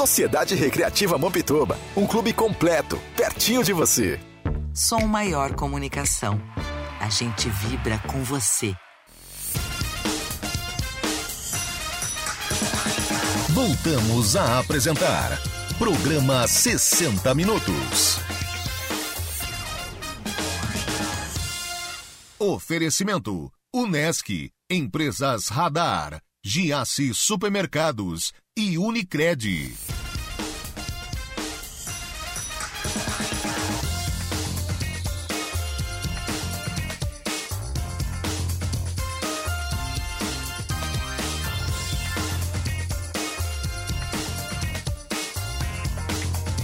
Sociedade Recreativa Mampituba, um clube completo, pertinho de você. Som Maior Comunicação. A gente vibra com você. Voltamos a apresentar Programa 60 Minutos. Oferecimento: Unesc, Empresas Radar, Giasse Supermercados e Unicred.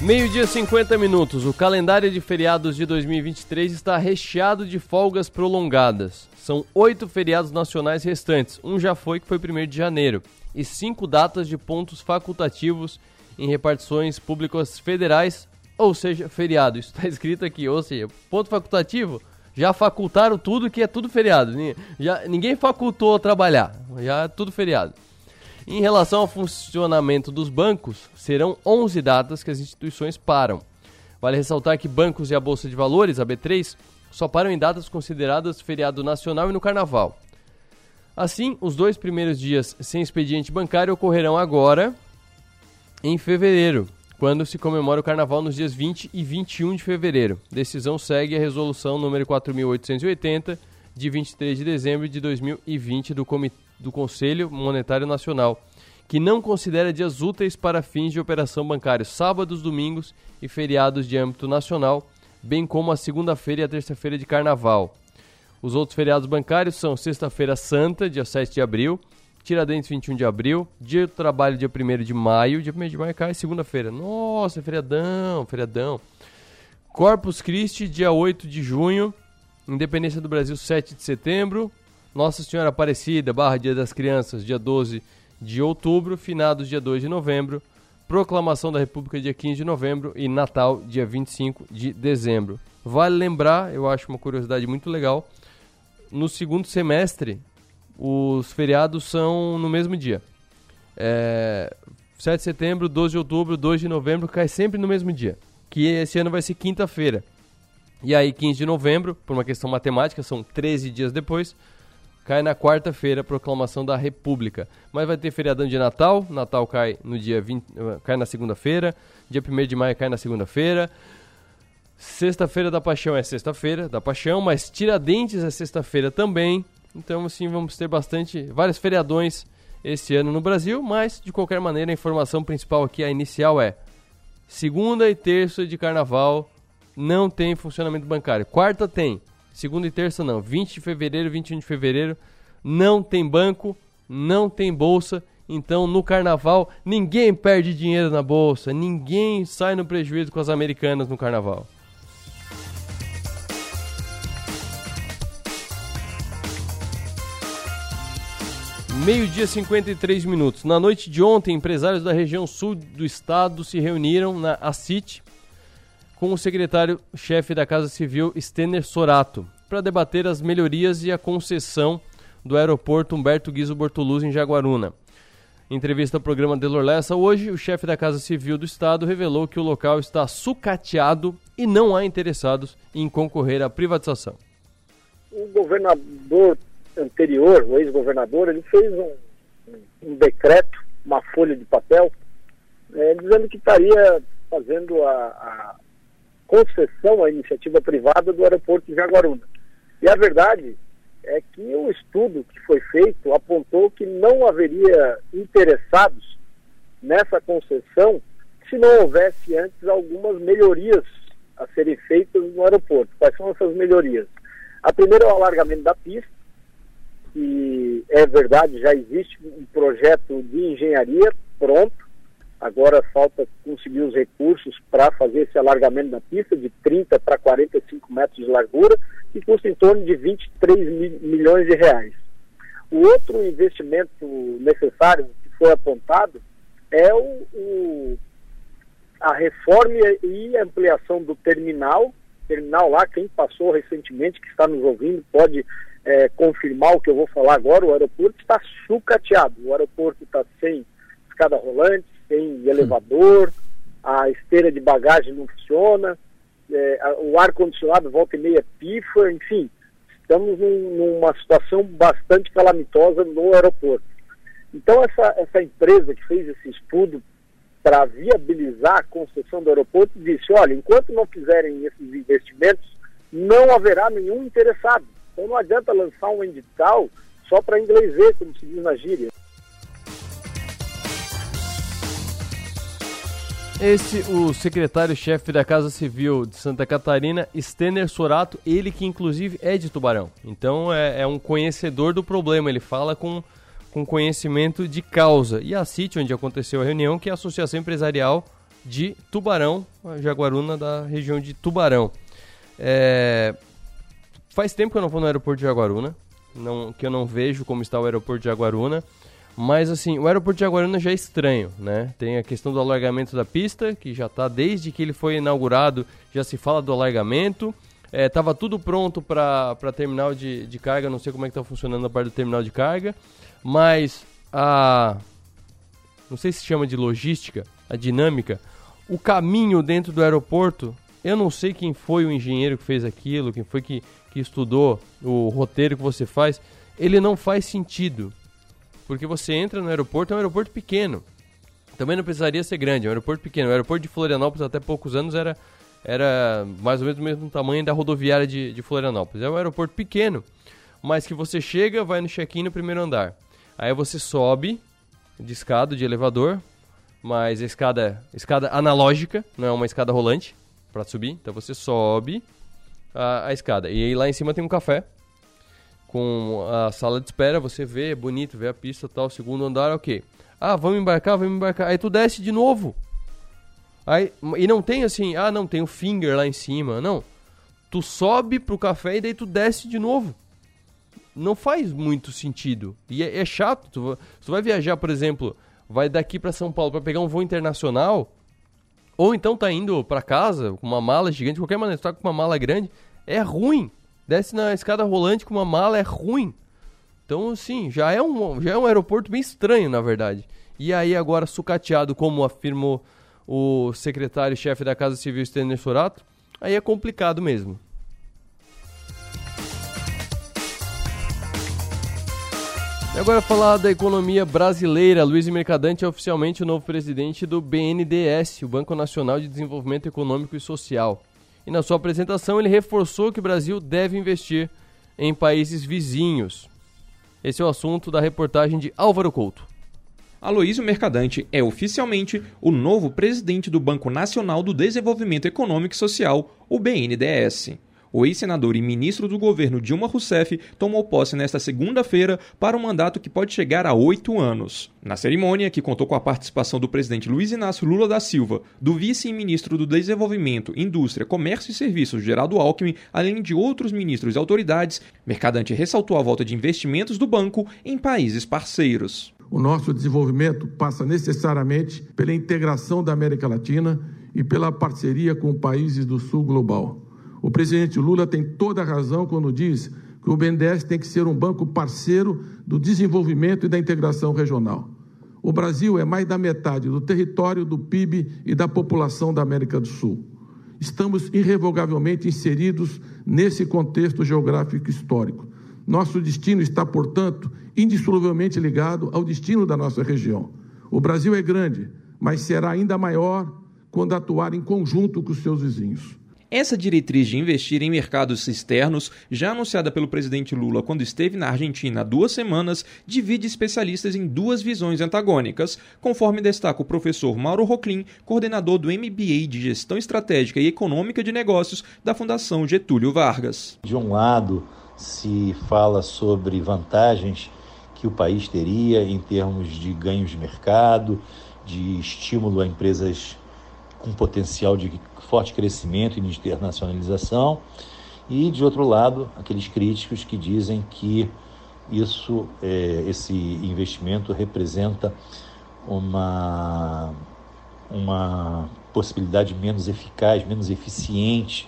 Meio-dia 50 minutos. O calendário de feriados de 2023 está recheado de folgas prolongadas. São oito feriados nacionais restantes. Um já foi, que foi 1 de janeiro. E cinco datas de pontos facultativos em repartições públicas federais, ou seja, feriado. Isso está escrito aqui, ou seja, ponto facultativo. Já facultaram tudo que é tudo feriado. Já, ninguém facultou trabalhar. Já é tudo feriado. Em relação ao funcionamento dos bancos, serão 11 datas que as instituições param. Vale ressaltar que bancos e a Bolsa de Valores, a B3, só param em datas consideradas feriado nacional e no carnaval. Assim, os dois primeiros dias sem expediente bancário ocorrerão agora, em fevereiro, quando se comemora o carnaval nos dias 20 e 21 de fevereiro. Decisão segue a resolução número 4880 de 23 de dezembro de 2020 do Comitê do Conselho Monetário Nacional, que não considera dias úteis para fins de operação bancária, sábados, domingos e feriados de âmbito nacional, bem como a segunda-feira e a terça-feira de carnaval. Os outros feriados bancários são Sexta-feira Santa, dia 7 de abril, Tiradentes 21 de abril, Dia do Trabalho, dia 1 de maio, dia 1 de maio cai segunda-feira. Nossa, feriadão, feriadão. Corpus Christi, dia 8 de junho, Independência do Brasil, 7 de setembro, nossa Senhora Aparecida, barra Dia das Crianças, dia 12 de outubro, finados dia 2 de novembro, Proclamação da República dia 15 de novembro e Natal dia 25 de dezembro. Vale lembrar, eu acho uma curiosidade muito legal, no segundo semestre os feriados são no mesmo dia. É, 7 de setembro, 12 de outubro, 2 de novembro cai sempre no mesmo dia, que esse ano vai ser quinta-feira. E aí 15 de novembro, por uma questão matemática, são 13 dias depois, cai na quarta-feira, proclamação da República. Mas vai ter feriadão de Natal, Natal cai no dia 20, eh, cai na segunda-feira, dia 1 de maio cai na segunda-feira. Sexta-feira da Paixão é sexta-feira da Paixão, mas Tiradentes é sexta-feira também. Então, assim, vamos ter bastante, vários feriadões esse ano no Brasil, mas de qualquer maneira a informação principal aqui, a inicial é Segunda e terça de carnaval não tem funcionamento bancário. Quarta tem. Segunda e terça não. 20 de fevereiro, 21 de fevereiro não tem banco, não tem bolsa. Então, no carnaval, ninguém perde dinheiro na bolsa, ninguém sai no prejuízo com as americanas no carnaval. Meio-dia 53 minutos. Na noite de ontem, empresários da região sul do estado se reuniram na ACIT com o secretário-chefe da Casa Civil, Stener Sorato, para debater as melhorias e a concessão do aeroporto Humberto Guizo Bortoluz em Jaguaruna. Em entrevista ao programa Delor Lessa, hoje o chefe da Casa Civil do Estado revelou que o local está sucateado e não há interessados em concorrer à privatização. O governador anterior, o ex-governador, ele fez um, um, decreto, uma folha de papel, é, dizendo que estaria fazendo a, a concessão à iniciativa privada do aeroporto de Jaguaruna. E a verdade é que o estudo que foi feito apontou que não haveria interessados nessa concessão se não houvesse antes algumas melhorias a serem feitas no aeroporto. Quais são essas melhorias? A primeira é o alargamento da pista, que é verdade, já existe um projeto de engenharia pronto, Agora falta conseguir os recursos para fazer esse alargamento da pista de 30 para 45 metros de largura, que custa em torno de 23 mil, milhões de reais. O outro investimento necessário que foi apontado é o, o, a reforma e ampliação do terminal. Terminal lá, quem passou recentemente, que está nos ouvindo, pode é, confirmar o que eu vou falar agora. O aeroporto está sucateado. O aeroporto está sem escada rolante, tem elevador, a esteira de bagagem não funciona, é, o ar-condicionado volta e meia pifa, enfim, estamos num, numa situação bastante calamitosa no aeroporto. Então, essa, essa empresa que fez esse estudo para viabilizar a concessão do aeroporto disse: olha, enquanto não fizerem esses investimentos, não haverá nenhum interessado. Então, não adianta lançar um edital só para inglês ver, como se diz na gíria. Esse, o secretário-chefe da Casa Civil de Santa Catarina, Stener Sorato, ele que inclusive é de Tubarão. Então é, é um conhecedor do problema, ele fala com, com conhecimento de causa. E a CIT, onde aconteceu a reunião, que é a Associação Empresarial de Tubarão, Jaguaruna da região de Tubarão. É, faz tempo que eu não vou no aeroporto de Jaguaruna, não, que eu não vejo como está o aeroporto de Jaguaruna. Mas assim, o aeroporto de Jaguaruna já é estranho, né? Tem a questão do alargamento da pista, que já está desde que ele foi inaugurado, já se fala do alargamento. É, tava tudo pronto para terminal de, de carga, não sei como é que está funcionando a parte do terminal de carga, mas a não sei se chama de logística, a dinâmica, o caminho dentro do aeroporto, eu não sei quem foi o engenheiro que fez aquilo, quem foi que, que estudou o roteiro que você faz, ele não faz sentido. Porque você entra no aeroporto, é um aeroporto pequeno. Também não precisaria ser grande, é um aeroporto pequeno. O aeroporto de Florianópolis até poucos anos era, era mais ou menos do mesmo tamanho da rodoviária de, de Florianópolis. É um aeroporto pequeno, mas que você chega, vai no check-in no primeiro andar. Aí você sobe de escada, de elevador, mas escada, escada analógica, não é uma escada rolante para subir. Então você sobe a, a escada. E aí lá em cima tem um café com a sala de espera, você vê, é bonito, vê a pista tal, segundo andar, ok. Ah, vamos embarcar, vamos embarcar. Aí tu desce de novo. Aí, e não tem assim, ah, não, tem o finger lá em cima. Não. Tu sobe pro café e daí tu desce de novo. Não faz muito sentido. E é, é chato. Tu, tu vai viajar, por exemplo, vai daqui para São Paulo para pegar um voo internacional, ou então tá indo para casa com uma mala gigante, de qualquer maneira, tu tá com uma mala grande, é ruim desce na escada rolante com uma mala é ruim. Então, assim, já é um, já é um aeroporto bem estranho, na verdade. E aí, agora, sucateado, como afirmou o secretário-chefe da Casa Civil, Stener Sorato, aí é complicado mesmo. E agora falar da economia brasileira. Luiz Mercadante é oficialmente o novo presidente do BNDES, o Banco Nacional de Desenvolvimento Econômico e Social. E na sua apresentação ele reforçou que o Brasil deve investir em países vizinhos. Esse é o assunto da reportagem de Álvaro Couto. Aloísio Mercadante é oficialmente o novo presidente do Banco Nacional do Desenvolvimento Econômico e Social, o BNDES. O ex-senador e ministro do governo Dilma Rousseff tomou posse nesta segunda-feira para um mandato que pode chegar a oito anos. Na cerimônia, que contou com a participação do presidente Luiz Inácio Lula da Silva, do vice-ministro do Desenvolvimento, Indústria, Comércio e Serviços, Geraldo Alckmin, além de outros ministros e autoridades, Mercadante ressaltou a volta de investimentos do banco em países parceiros. O nosso desenvolvimento passa necessariamente pela integração da América Latina e pela parceria com países do Sul global. O presidente Lula tem toda a razão quando diz que o BNDES tem que ser um banco parceiro do desenvolvimento e da integração regional. O Brasil é mais da metade do território, do PIB e da população da América do Sul. Estamos irrevogavelmente inseridos nesse contexto geográfico histórico. Nosso destino está, portanto, indissoluvelmente ligado ao destino da nossa região. O Brasil é grande, mas será ainda maior quando atuar em conjunto com os seus vizinhos. Essa diretriz de investir em mercados externos, já anunciada pelo presidente Lula quando esteve na Argentina há duas semanas, divide especialistas em duas visões antagônicas, conforme destaca o professor Mauro Roclin, coordenador do MBA de Gestão Estratégica e Econômica de Negócios da Fundação Getúlio Vargas. De um lado, se fala sobre vantagens que o país teria em termos de ganhos de mercado, de estímulo a empresas com potencial de forte crescimento e de internacionalização, e de outro lado, aqueles críticos que dizem que isso, é, esse investimento representa uma, uma possibilidade menos eficaz, menos eficiente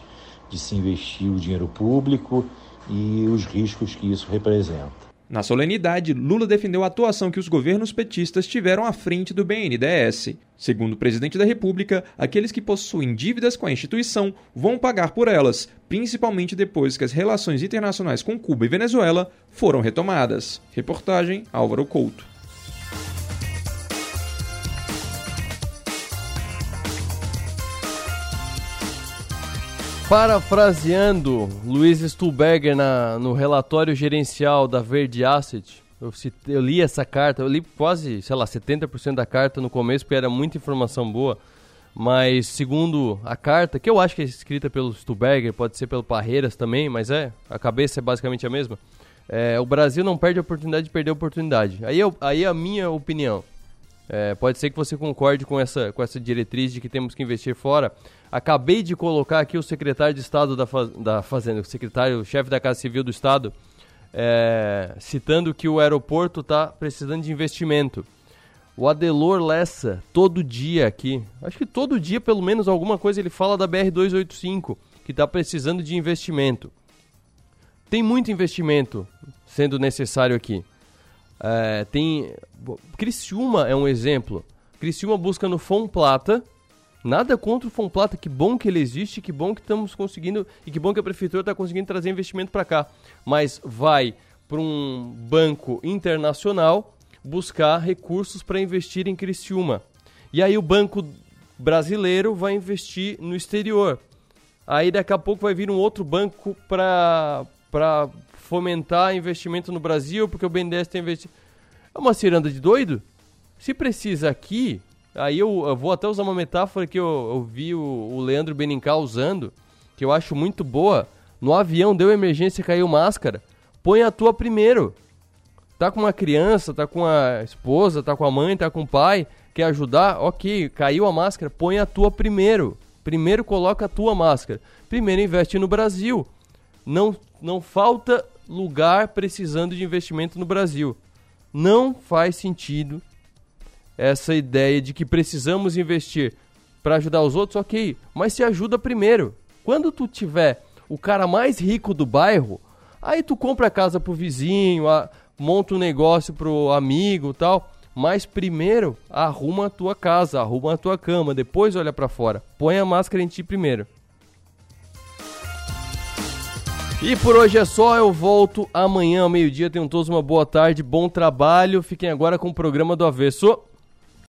de se investir o dinheiro público e os riscos que isso representa. Na solenidade, Lula defendeu a atuação que os governos petistas tiveram à frente do BNDES. Segundo o presidente da República, aqueles que possuem dívidas com a instituição vão pagar por elas, principalmente depois que as relações internacionais com Cuba e Venezuela foram retomadas. Reportagem Álvaro Couto. Parafraseando Luiz Stuhlberger na, no relatório gerencial da Verde Asset, eu, citei, eu, li essa carta, eu li quase, sei lá, 70% da carta no começo, porque era muita informação boa, mas segundo a carta, que eu acho que é escrita pelo Stuhlberger, pode ser pelo Parreiras também, mas é, a cabeça é basicamente a mesma, é, o Brasil não perde a oportunidade de perder a oportunidade. Aí, eu, aí a minha opinião. É, pode ser que você concorde com essa, com essa diretriz de que temos que investir fora, Acabei de colocar aqui o secretário de Estado da, Faz da Fazenda, o secretário, chefe da Casa Civil do Estado, é, citando que o aeroporto está precisando de investimento. O Adelor Lessa, todo dia aqui, acho que todo dia pelo menos alguma coisa ele fala da BR-285, que está precisando de investimento. Tem muito investimento sendo necessário aqui. É, tem Criciúma é um exemplo. Criciúma busca no Fom Plata, Nada contra o Fomplata, que bom que ele existe, que bom que estamos conseguindo e que bom que a prefeitura está conseguindo trazer investimento para cá. Mas vai para um banco internacional buscar recursos para investir em Criciúma. E aí o banco brasileiro vai investir no exterior. Aí daqui a pouco vai vir um outro banco para fomentar investimento no Brasil, porque o BNDES tem investido. É uma ciranda de doido? Se precisa aqui, Aí eu, eu, vou até usar uma metáfora que eu, eu vi o, o, Leandro Benincá usando, que eu acho muito boa. No avião deu emergência, caiu máscara. Põe a tua primeiro. Tá com uma criança, tá com a esposa, tá com a mãe, tá com o pai, quer ajudar? Ok, caiu a máscara, põe a tua primeiro. Primeiro coloca a tua máscara. Primeiro investe no Brasil. Não, não falta lugar precisando de investimento no Brasil. Não faz sentido essa ideia de que precisamos investir para ajudar os outros, ok, mas se ajuda primeiro. Quando tu tiver o cara mais rico do bairro, aí tu compra a casa pro vizinho, a, monta um negócio pro amigo tal. Mas primeiro, arruma a tua casa, arruma a tua cama, depois olha para fora. Põe a máscara em ti primeiro. E por hoje é só, eu volto amanhã ao meio-dia. Tenham todos uma boa tarde, bom trabalho. Fiquem agora com o programa do Avesso.